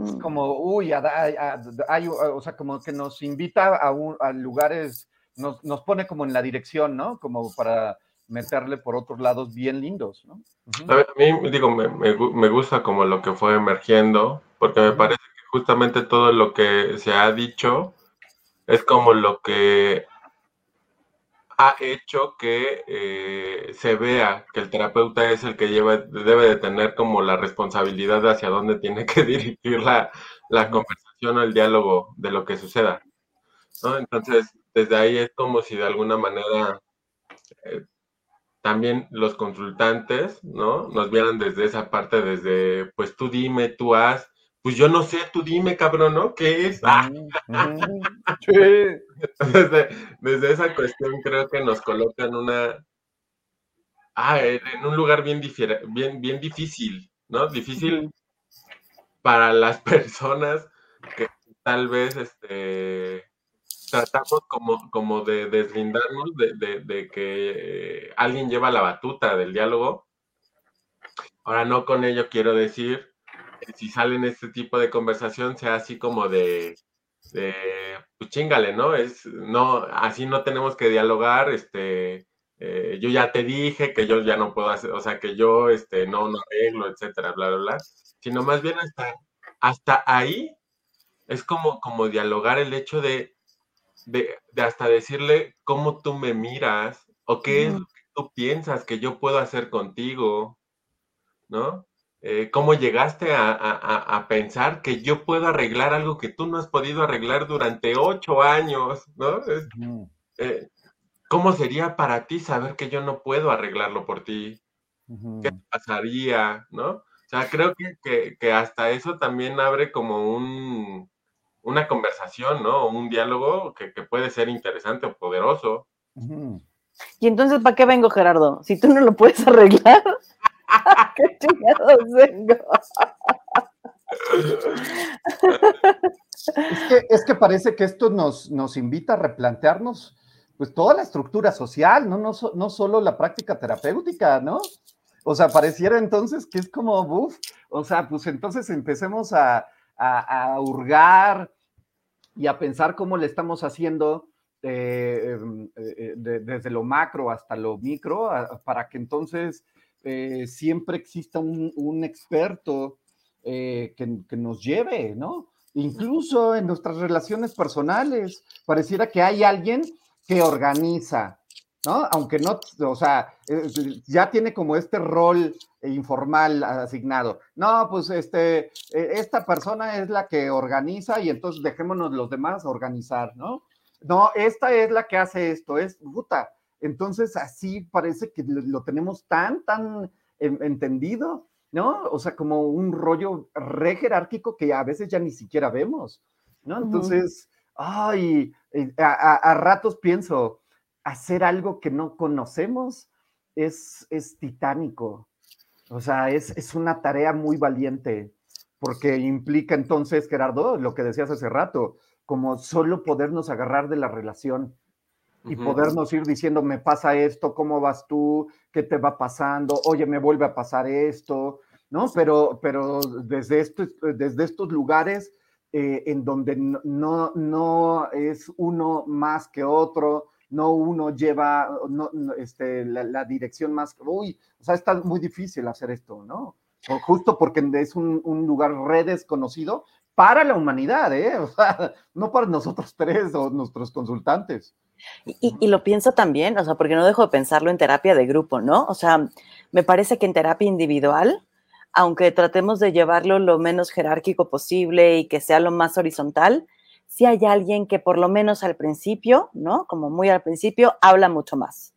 Es como, uy, hay, o sea, como que nos invita a, a lugares, nos, nos, pone como en la dirección, ¿no? Como para meterle por otros lados bien lindos, ¿no? A mí, digo, me, me, gusta como lo que fue emergiendo, porque me parece que justamente todo lo que se ha dicho es como lo que ha hecho que eh, se vea que el terapeuta es el que lleva, debe de tener como la responsabilidad de hacia dónde tiene que *laughs* dirigir la, conversación o el diálogo de lo que suceda. Entonces, desde ahí es como si de alguna manera eh, también los consultantes, ¿no? Nos vieran desde esa parte, desde, pues tú dime, tú haz, pues yo no sé, tú dime, cabrón, ¿no? ¿Qué es? Ah. *laughs* Desde, esa cuestión creo que nos colocan una... Ah, en un lugar bien, bien, bien difícil, ¿no? Difícil para las *laughs* personas que tal vez este, tratamos como, como de deslindarnos de, de, que alguien lleva la batuta del diálogo. Ahora, no con ello quiero decir si sale en este tipo de conversación sea así como de, de pues chingale, ¿no? Es, no, así no tenemos que dialogar, este, eh, yo ya te dije que yo ya no puedo hacer, o sea, que yo, este, no, no arreglo, etcétera, bla, bla, bla, sino más bien hasta, hasta ahí es como, como dialogar el hecho de, de, hasta decirle cómo tú me miras o qué es lo que tú piensas que yo puedo hacer contigo, ¿no? Eh, cómo llegaste a, pensar que yo puedo arreglar algo que tú no has podido arreglar durante ocho años, ¿no? Eh, ¿Cómo sería para ti saber que yo no puedo arreglarlo por ti? ¿Qué pasaría, no? O sea, creo que, hasta eso también abre como un, una conversación, ¿no? Un diálogo que, puede ser interesante o poderoso. Y entonces, ¿para qué vengo, Gerardo? Si tú no lo puedes *laughs* arreglar. *laughs* ¿Qué Es que, parece que esto nos, nos invita a replantearnos pues toda la estructura social, ¿no? No, no solo la práctica terapéutica, ¿no? O sea, pareciera entonces que es como, uff, o sea, pues entonces empecemos a, hurgar y a pensar cómo le estamos haciendo eh, em, eh, eh, desde lo macro hasta lo micro, para que entonces eh, siempre exista un, experto eh, que, nos lleve, ¿no? Incluso en nuestras relaciones personales, pareciera que hay alguien que organiza, ¿no? Aunque no, o sea, eh, ya tiene como este rol informal asignado. No, pues este, esta persona es la que organiza y entonces dejémonos los demás organizar, ¿no? No, esta es la que hace esto, es puta entonces, así parece que lo, tenemos tan, tan entendido, ¿no? O sea, como un rollo re jerárquico que a veces ya ni siquiera vemos, ¿no? Entonces, ay, eh, a, ratos pienso, hacer algo que no conocemos es, es titánico. O sea, es, es una tarea muy valiente, porque implica entonces, Gerardo, lo que decías hace rato, como solo podernos agarrar de la relación y podernos ir diciendo, me pasa esto, ¿cómo vas tú? ¿Qué te va pasando? Oye, me vuelve a pasar esto, ¿no? Pero, pero desde, esto, desde estos lugares eh, en donde no, no es uno más que otro, no uno lleva no, este, la, dirección más, uy, o sea, está muy difícil hacer esto, ¿no? justo porque es un, un lugar redesconocido para la humanidad, ¿eh? *laughs* O sea, no para nosotros tres o nuestros consultantes. Y, lo pienso también, o sea, porque no dejo de pensarlo en terapia de grupo, ¿no? O sea, me parece que en terapia individual, aunque tratemos de llevarlo lo menos jerárquico posible y que sea lo más horizontal, si hay alguien que por lo menos al principio, ¿no? Como muy al principio, habla mucho más,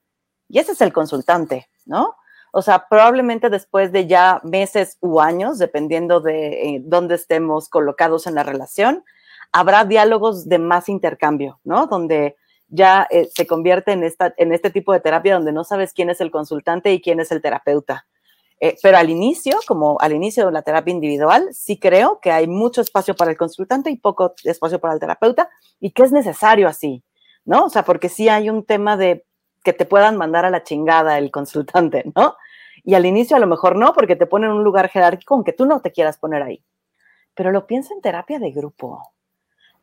Y ese es el consultante, ¿no? O sea, probablemente después de ya meses u años, dependiendo de eh, dónde estemos colocados en la relación, habrá diálogos de más intercambio, ¿no? Donde ya eh, se convierte en, esta, en este tipo de terapia donde no sabes quién es el consultante y quién es el terapeuta. Eh, pero al inicio, como al inicio de la terapia individual, sí creo que hay mucho espacio para el consultante y poco espacio para el terapeuta y que es necesario así, ¿no? O sea, porque sí hay un tema de que te puedan mandar a la chingada el consultante, *laughs* ¿no? Y al inicio a lo mejor no, porque te ponen en un lugar jerárquico aunque tú no te quieras poner ahí. Pero lo pienso en terapia de grupo,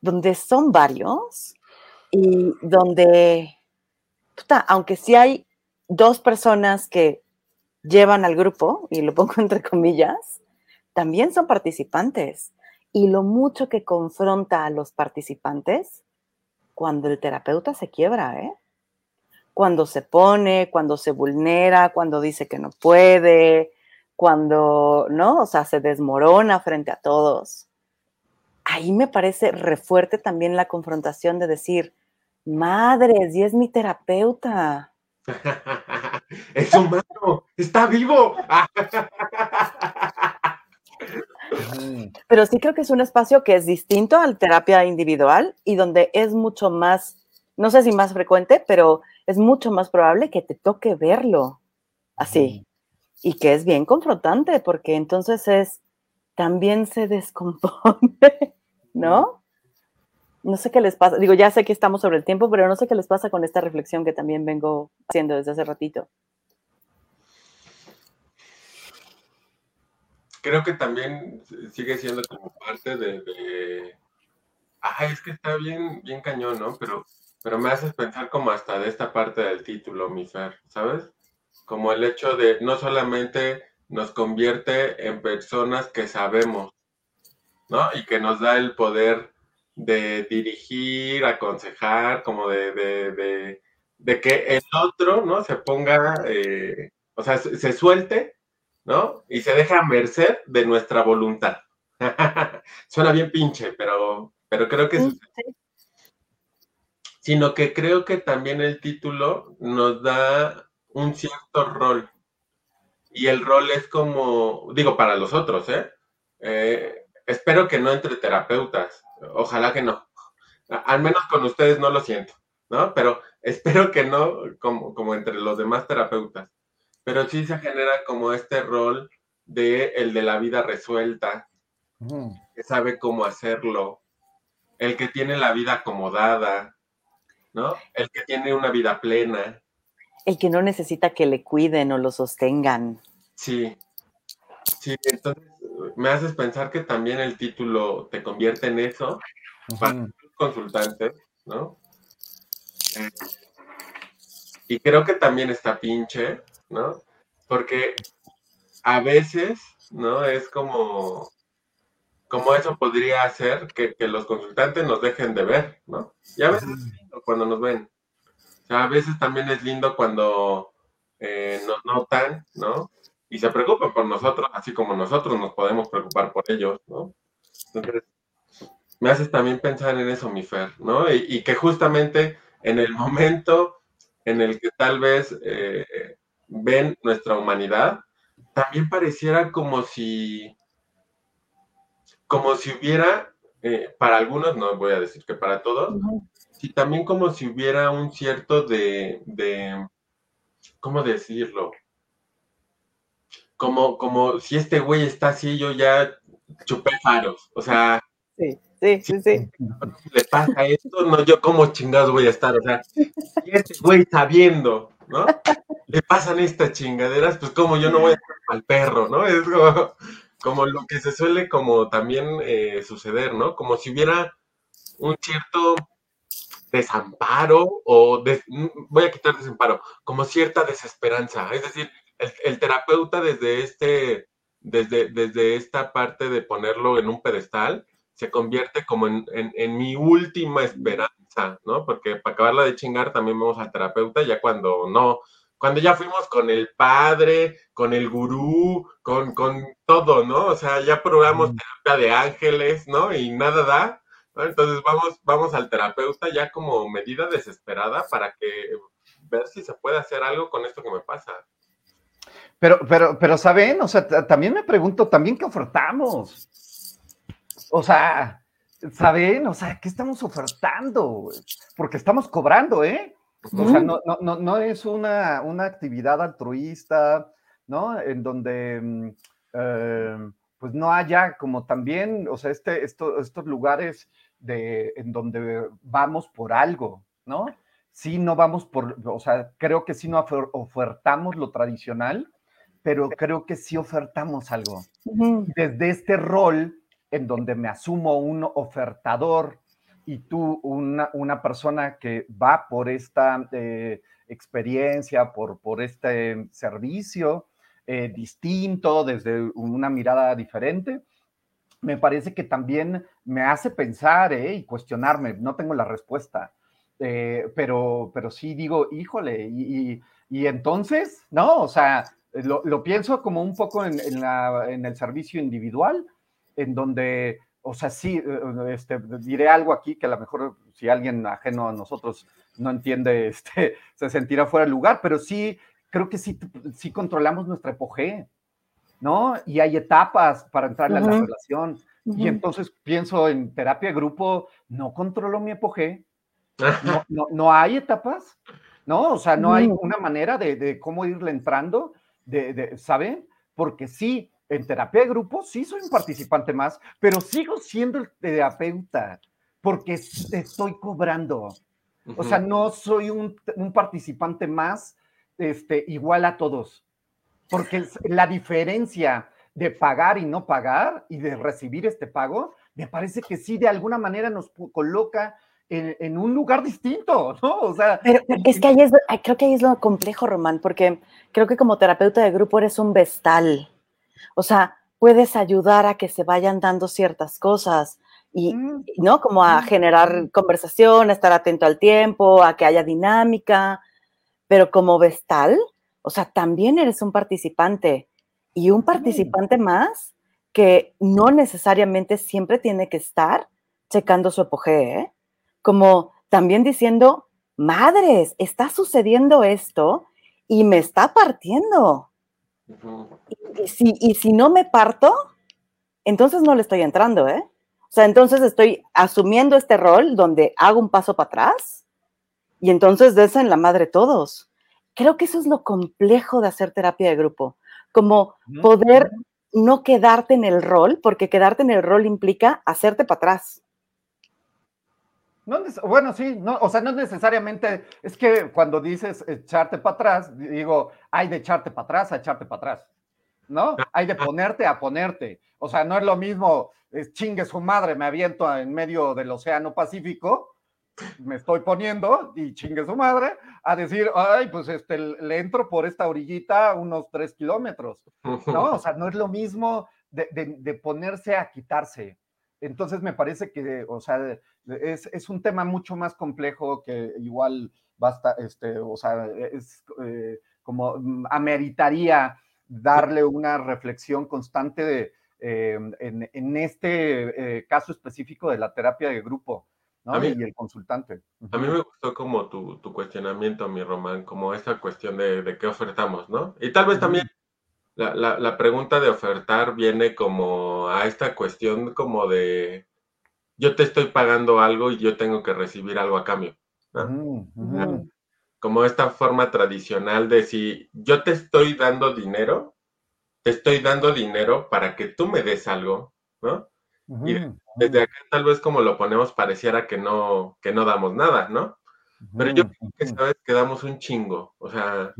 donde son varios y donde, aunque sí hay dos personas que llevan al grupo, y lo pongo *laughs* entre comillas, también son participantes. Y lo mucho que confronta a los participantes cuando el terapeuta se quiebra, ¿eh? cuando se pone, cuando se vulnera, cuando dice que no puede, cuando, ¿no? O sea, se desmorona frente a todos. Ahí me parece refuerte también la confrontación de decir, madres, y es mi terapeuta. *laughs* es humano, está vivo. Pero sí creo que es un espacio que es distinto a la terapia individual y donde es mucho más, no sé si más frecuente, pero es mucho más probable que te toque verlo así. Y que es bien confrontante, porque entonces es, también se descompone, *laughs* ¿no? No sé qué les pasa, digo, ya sé que estamos sobre el tiempo, pero no sé qué les pasa con esta reflexión que también vengo haciendo desde hace ratito. Creo que también sigue siendo como parte de, de... Es que está bien, bien cañón, ¿no? Pero pero me haces pensar como hasta de esta parte del título, mi Fer, ¿sabes? Como el hecho de no solamente nos convierte en personas que sabemos, ¿no? Y que nos da el poder de dirigir, aconsejar, como de, de, de, que el otro, ¿no? Se ponga, eh, o sea, se, suelte, ¿no? Y se deja a merced de nuestra voluntad. *laughs* Suena bien pinche, pero, pero creo que sino que creo que también el título nos da un cierto rol. Y el rol es como, digo, para los otros, ¿eh? ¿eh? espero que no entre terapeutas, ojalá que no. Al menos con ustedes no lo siento, ¿no? Pero espero que no como, como entre los demás terapeutas. Pero sí se genera como este rol de el de la vida resuelta, que sabe cómo hacerlo, el que tiene la vida acomodada, ¿no? El que tiene una vida plena. El que no necesita que le cuiden o lo sostengan. Sí, sí, entonces me haces pensar que también el título te convierte en eso para los consultantes, ¿no? Eh, y creo que también está pinche, ¿no? Porque a veces, ¿no? Es como como eso podría hacer que, los consultantes nos dejen de ver, ¿no? Y a veces es lindo cuando nos ven. O sea, a veces también es lindo cuando eh, nos notan, ¿no? Y se preocupan por nosotros, así como nosotros nos podemos preocupar por ellos, ¿no? Entonces, me haces también pensar en eso, mi Fer, ¿no? Y, que justamente en el momento en el que tal vez eh, ven nuestra humanidad, también pareciera como si como si hubiera, eh, para algunos, no voy a decir que para todos, sí, también como si hubiera un cierto de, de ¿cómo decirlo? Como, como si este güey está así, yo ya chupé faros, o sea... Sí, sí, sí, sí. *laughs* Le pasa esto, no, yo como chingados voy a estar, o sea, si este güey está viendo, ¿no? *laughs* Le pasan estas chingaderas, pues como yo no voy a estar al perro, ¿no? Es como, como lo que se suele como también eh, suceder, ¿no? Como si hubiera un cierto desamparo o voy a quitar desamparo, como cierta desesperanza. Es decir, el, terapeuta desde este, desde, desde esta parte de ponerlo en un pedestal, se convierte como en, en, mi última esperanza, ¿no? Porque para acabarla de chingar también vamos al terapeuta ya cuando no, cuando ya fuimos con el padre, con el gurú, con, con todo, ¿no? O sea, ya probamos terapia de ángeles, ¿no? Y nada da. Entonces vamos, vamos al terapeuta ya como medida desesperada para que ver si se puede hacer algo con esto que me pasa. Pero, pero, pero, ¿saben? O sea, también me pregunto, ¿también qué ofertamos? O sea, ¿saben? O sea, ¿qué estamos ofertando? Porque estamos cobrando, ¿eh? O sea, no, no, no, no es una, una, actividad altruista, ¿no? En donde, mm, eh, pues no haya como también, o sea, este, estos lugares de, en donde vamos por algo, ¿no? Sí, no vamos por, o sea, creo que sí no ofertamos lo tradicional, pero creo que sí ofertamos algo. Desde este rol en donde me asumo un ofertador y tú una, una persona que va por esta eh, experiencia, por, por este servicio eh, distinto, desde una mirada diferente, me parece que también me hace pensar eh, y cuestionarme. No tengo la respuesta, pero, pero sí digo, híjole, y, y, entonces, ¿no? O sea, lo, pienso como un poco en, en, el servicio individual, en donde, o sea, sí, eh, este, diré algo aquí que a lo mejor si alguien ajeno a nosotros no entiende, *laughs* este, se sentirá fuera de lugar, pero sí, creo que sí, sí controlamos nuestra epogé, ¿no? Y hay etapas para entrar en la relación. Y entonces pienso en terapia de grupo, no controlo mi epogé, *laughs* no, no, no hay etapas, ¿no? O sea, no hay una manera de, de cómo irle entrando de, ¿saben? Porque sí, en terapia de grupo sí soy un participante más, pero sigo siendo el terapeuta porque estoy cobrando. O sea, no soy un, participante más este, igual a todos. Porque la diferencia de pagar y no pagar y de recibir este pago, me parece que sí de alguna manera nos coloca en, un lugar distinto, ¿no? O sea. Pero es que ahí es, creo que ahí es lo complejo, Román, porque creo que como terapeuta de grupo eres un vestal. O sea, puedes ayudar a que se vayan dando ciertas cosas y, mm. ¿no? Como a generar conversación, a estar atento al tiempo, a que haya dinámica. Pero como vestal, o sea, también eres un participante y un participante más que no necesariamente siempre tiene que estar checando su apogeo, ¿eh? Como también diciendo, madres, está sucediendo esto y me está partiendo. y, si, y si no me parto, entonces no le estoy entrando, ¿eh? O sea, entonces estoy asumiendo este rol donde hago un paso para atrás y entonces en la madre todos. Creo que eso es lo complejo de hacer terapia de grupo, como poder no quedarte en el rol, porque quedarte en el rol implica hacerte para atrás bueno, sí, no, o sea, no necesariamente, es que cuando dices echarte para atrás, digo, hay de echarte para atrás a echarte para atrás, ¿no? Hay de ponerte a ponerte. O sea, no es lo mismo, es chingue su madre, me aviento en medio del Océano Pacífico, me estoy poniendo y chingue su madre, a decir, ay, pues este, le entro por esta orillita unos tres kilómetros, ¿no? O sea, no es lo mismo de, de ponerse a quitarse. Entonces me parece que, o sea, es, un tema mucho más complejo que igual basta, este, o sea, es eh, como mm, ameritaría darle una reflexión constante de, em, en, este eh, caso específico de la terapia de grupo. ¿no? y el consultante. A mí me gustó como tu, cuestionamiento, mi Román, como esa cuestión de, qué ofertamos, ¿no? Y tal vez también la, la, pregunta de ofertar viene como a esta cuestión como de yo te estoy pagando algo y yo tengo que recibir algo a cambio. Como esta forma tradicional de si yo te estoy dando dinero, te estoy dando dinero para que tú me des algo, ¿no? Y desde acá tal vez como lo ponemos pareciera que no, que no damos nada, ¿no? Pero yo creo que sabes que damos un chingo, o sea,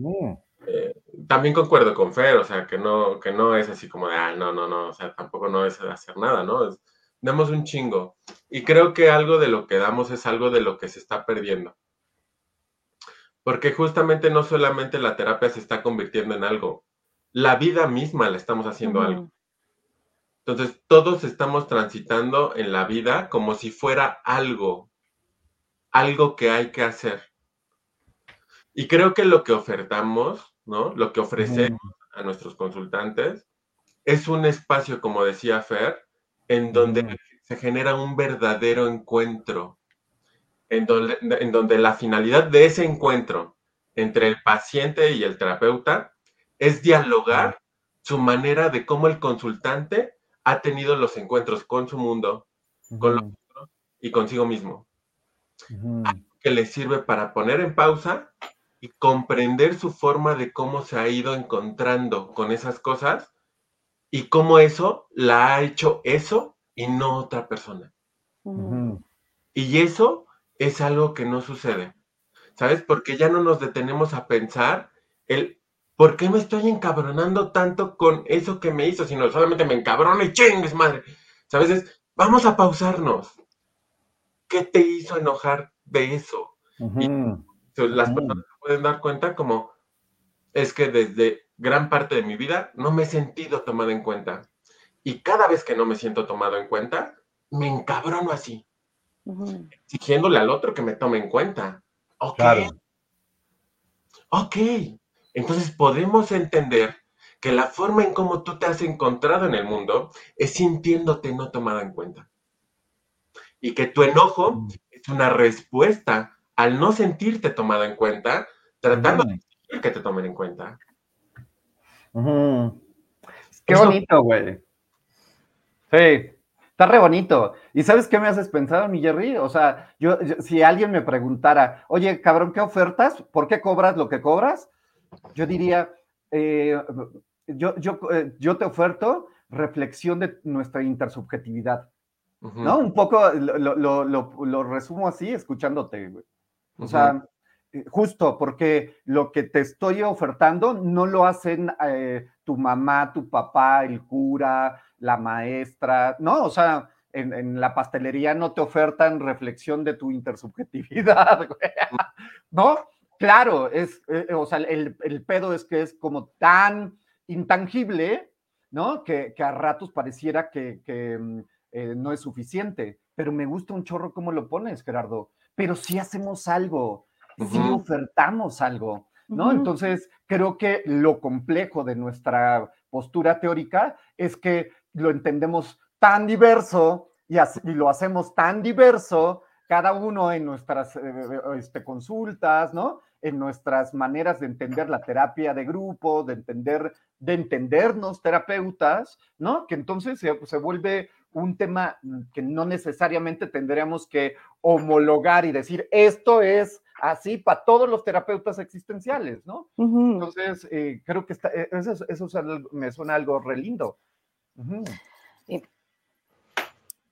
eh, también concuerdo con Fer, o sea, que no, que no es así como de, ah, no, no, no, o sea, tampoco no es hacer nada, ¿no? damos un chingo. Y creo que algo de lo que damos es algo de lo que se está perdiendo. Porque justamente no solamente la terapia se está convirtiendo en algo, la vida misma la estamos haciendo algo. Entonces, todos estamos transitando en la vida como si fuera algo, algo que hay que hacer. Y creo que lo que ofertamos, ¿no? Lo que ofrecemos a nuestros consultantes. Es un espacio, como decía Fer, en donde se genera un verdadero encuentro, en donde, en donde la finalidad de ese encuentro entre el paciente y el terapeuta es dialogar su manera de cómo el consultante ha tenido los encuentros con su mundo, con los otros y consigo mismo. Que le sirve para poner en pausa y comprender su forma de cómo se ha ido encontrando con esas cosas y cómo eso la ha hecho eso y no otra persona. Y eso es algo que no sucede, ¿sabes? Porque ya no nos detenemos a pensar el por qué me estoy encabronando tanto con eso que me hizo, sino solamente me encabrono y chingues, madre. ¿Sabes? vamos a pausarnos. ¿Qué te hizo enojar de eso? las personas pueden dar cuenta como es que desde gran parte de mi vida no me he sentido tomado en cuenta. Y cada vez que no me siento tomado en cuenta, me encabrono así, exigiéndole al otro que me tome en cuenta. Ok. Ok. Entonces podemos entender que la forma en cómo tú te has encontrado en el mundo es sintiéndote no tomado en cuenta. Y que tu enojo mm. es una respuesta al no sentirte tomado en cuenta, tratando de que te tomen en cuenta. Qué bonito, güey. Sí, está re bonito. ¿Y sabes qué me haces pensar, mi Jerry? O sea, yo, si alguien me preguntara, oye, cabrón, ¿qué ofertas? ¿Por qué cobras lo que cobras? Yo diría, eh, yo, yo, eh, yo te oferto reflexión de nuestra intersubjetividad. ¿No? Un poco lo, lo, lo, resumo así, escuchándote, güey. O sea, justo porque lo que te estoy ofertando no lo hacen eh, tu mamá, tu papá, el cura, la maestra, ¿no? O sea, en, la pastelería no te ofertan reflexión de tu intersubjetividad, *laughs* ¿no? Claro, es, eh, o sea, el, pedo es que es como tan intangible, ¿no? Que, a ratos pareciera que, mm, no es suficiente, pero me gusta un chorro cómo lo pones, Gerardo pero sí hacemos algo, sí ofertamos algo, ¿no? Entonces, creo que lo complejo de nuestra postura teórica es que lo entendemos tan diverso y, lo hacemos tan diverso, cada uno en nuestras eh, este, consultas, ¿no? En nuestras maneras de entender la terapia de grupo, de entender, de entendernos terapeutas, ¿no? Que entonces se, se vuelve un tema que no necesariamente tendríamos que homologar y decir, esto es así para todos los terapeutas existenciales, ¿no? Entonces, eh, creo que está, eh, eso, eso, me suena algo re lindo.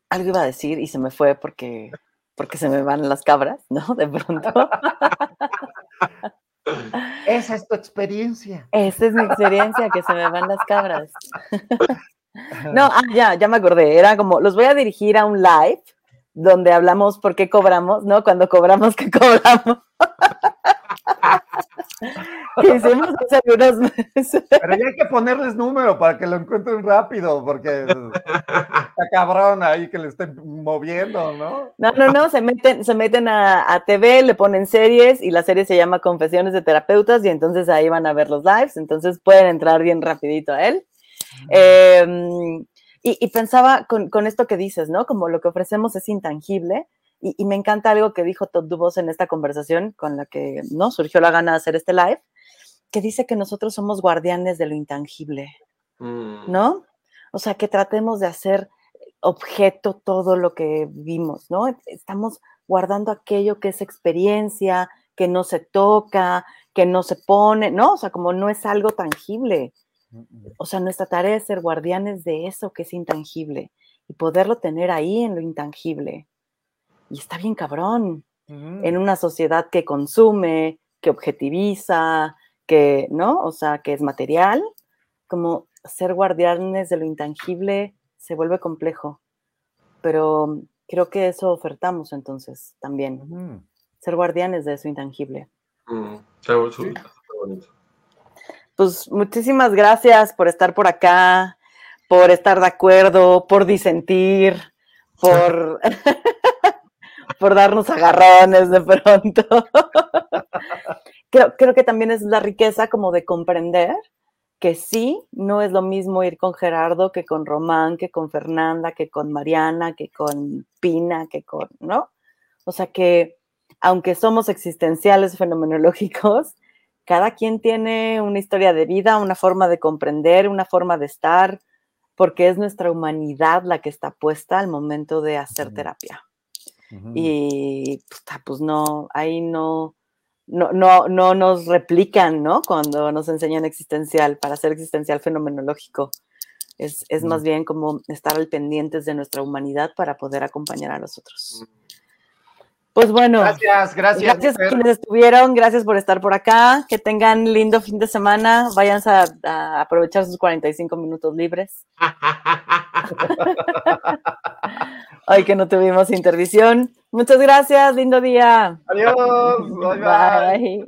algo iba a decir y se me fue porque, porque se me van las cabras, ¿no? De pronto. *laughs* Esa es tu experiencia. Esa es mi experiencia, que se me van las cabras. *laughs* No, ah, ya, ya me acordé. Era como, los voy a dirigir a un live donde hablamos por qué cobramos, ¿no? Cuando cobramos, ¿qué cobramos? *laughs* hicimos hace unos meses. Pero ya hay que ponerles número para que lo encuentren rápido, porque está cabrón ahí que le estén moviendo, ¿no? No, no, no, se meten, se meten a, a, TV, le ponen series y la serie se llama Confesiones de Terapeutas y entonces ahí van a ver los lives, entonces pueden entrar bien rapidito a él. Em, y, pensaba con, esto que dices, ¿no? Como lo que ofrecemos es intangible. Y, me encanta algo que dijo Todd Dubos en esta conversación con la que no surgió la gana de hacer este live, que dice que nosotros somos guardianes de lo intangible, mm. ¿no? O sea, que tratemos de hacer objeto todo lo que vimos, ¿no? Estamos guardando aquello que es experiencia, que no se toca, que no se pone, ¿no? O sea, como no es algo tangible. O sea, nuestra tarea es ser guardianes de eso que es intangible y poderlo tener ahí en lo intangible. Y está bien cabrón. En una sociedad que consume, que objetiviza, que, ¿no? O sea, que es material, como ser guardianes de lo intangible se vuelve complejo. Pero creo que eso ofertamos entonces también. Ser guardianes de eso intangible. Mm, pues muchísimas gracias por estar por acá, por estar de acuerdo, por disentir, por, *laughs* por darnos agarrones de pronto. *laughs* creo, creo que también es la riqueza como de comprender que sí, no es lo mismo ir con Gerardo que con Román, que con Fernanda, que con Mariana, que con Pina, que con, ¿no? O sea que aunque somos existenciales fenomenológicos, cada quien tiene una historia de vida, una forma de comprender, una forma de estar, porque es nuestra humanidad la que está puesta al momento de hacer terapia. Y pues no, ahí no, no, no, no nos replican, ¿no? Cuando nos enseñan existencial, para ser existencial fenomenológico. Es, más bien como estar al pendientes de nuestra humanidad para poder acompañar a los otros. Pues bueno. Gracias, gracias. Gracias a quienes estuvieron, gracias por estar por acá. Que tengan lindo fin de semana. Vayan a, aprovechar sus 45 minutos libres. *laughs* Hoy que no tuvimos intervisión. Muchas gracias, lindo día. Adiós. bye. bye.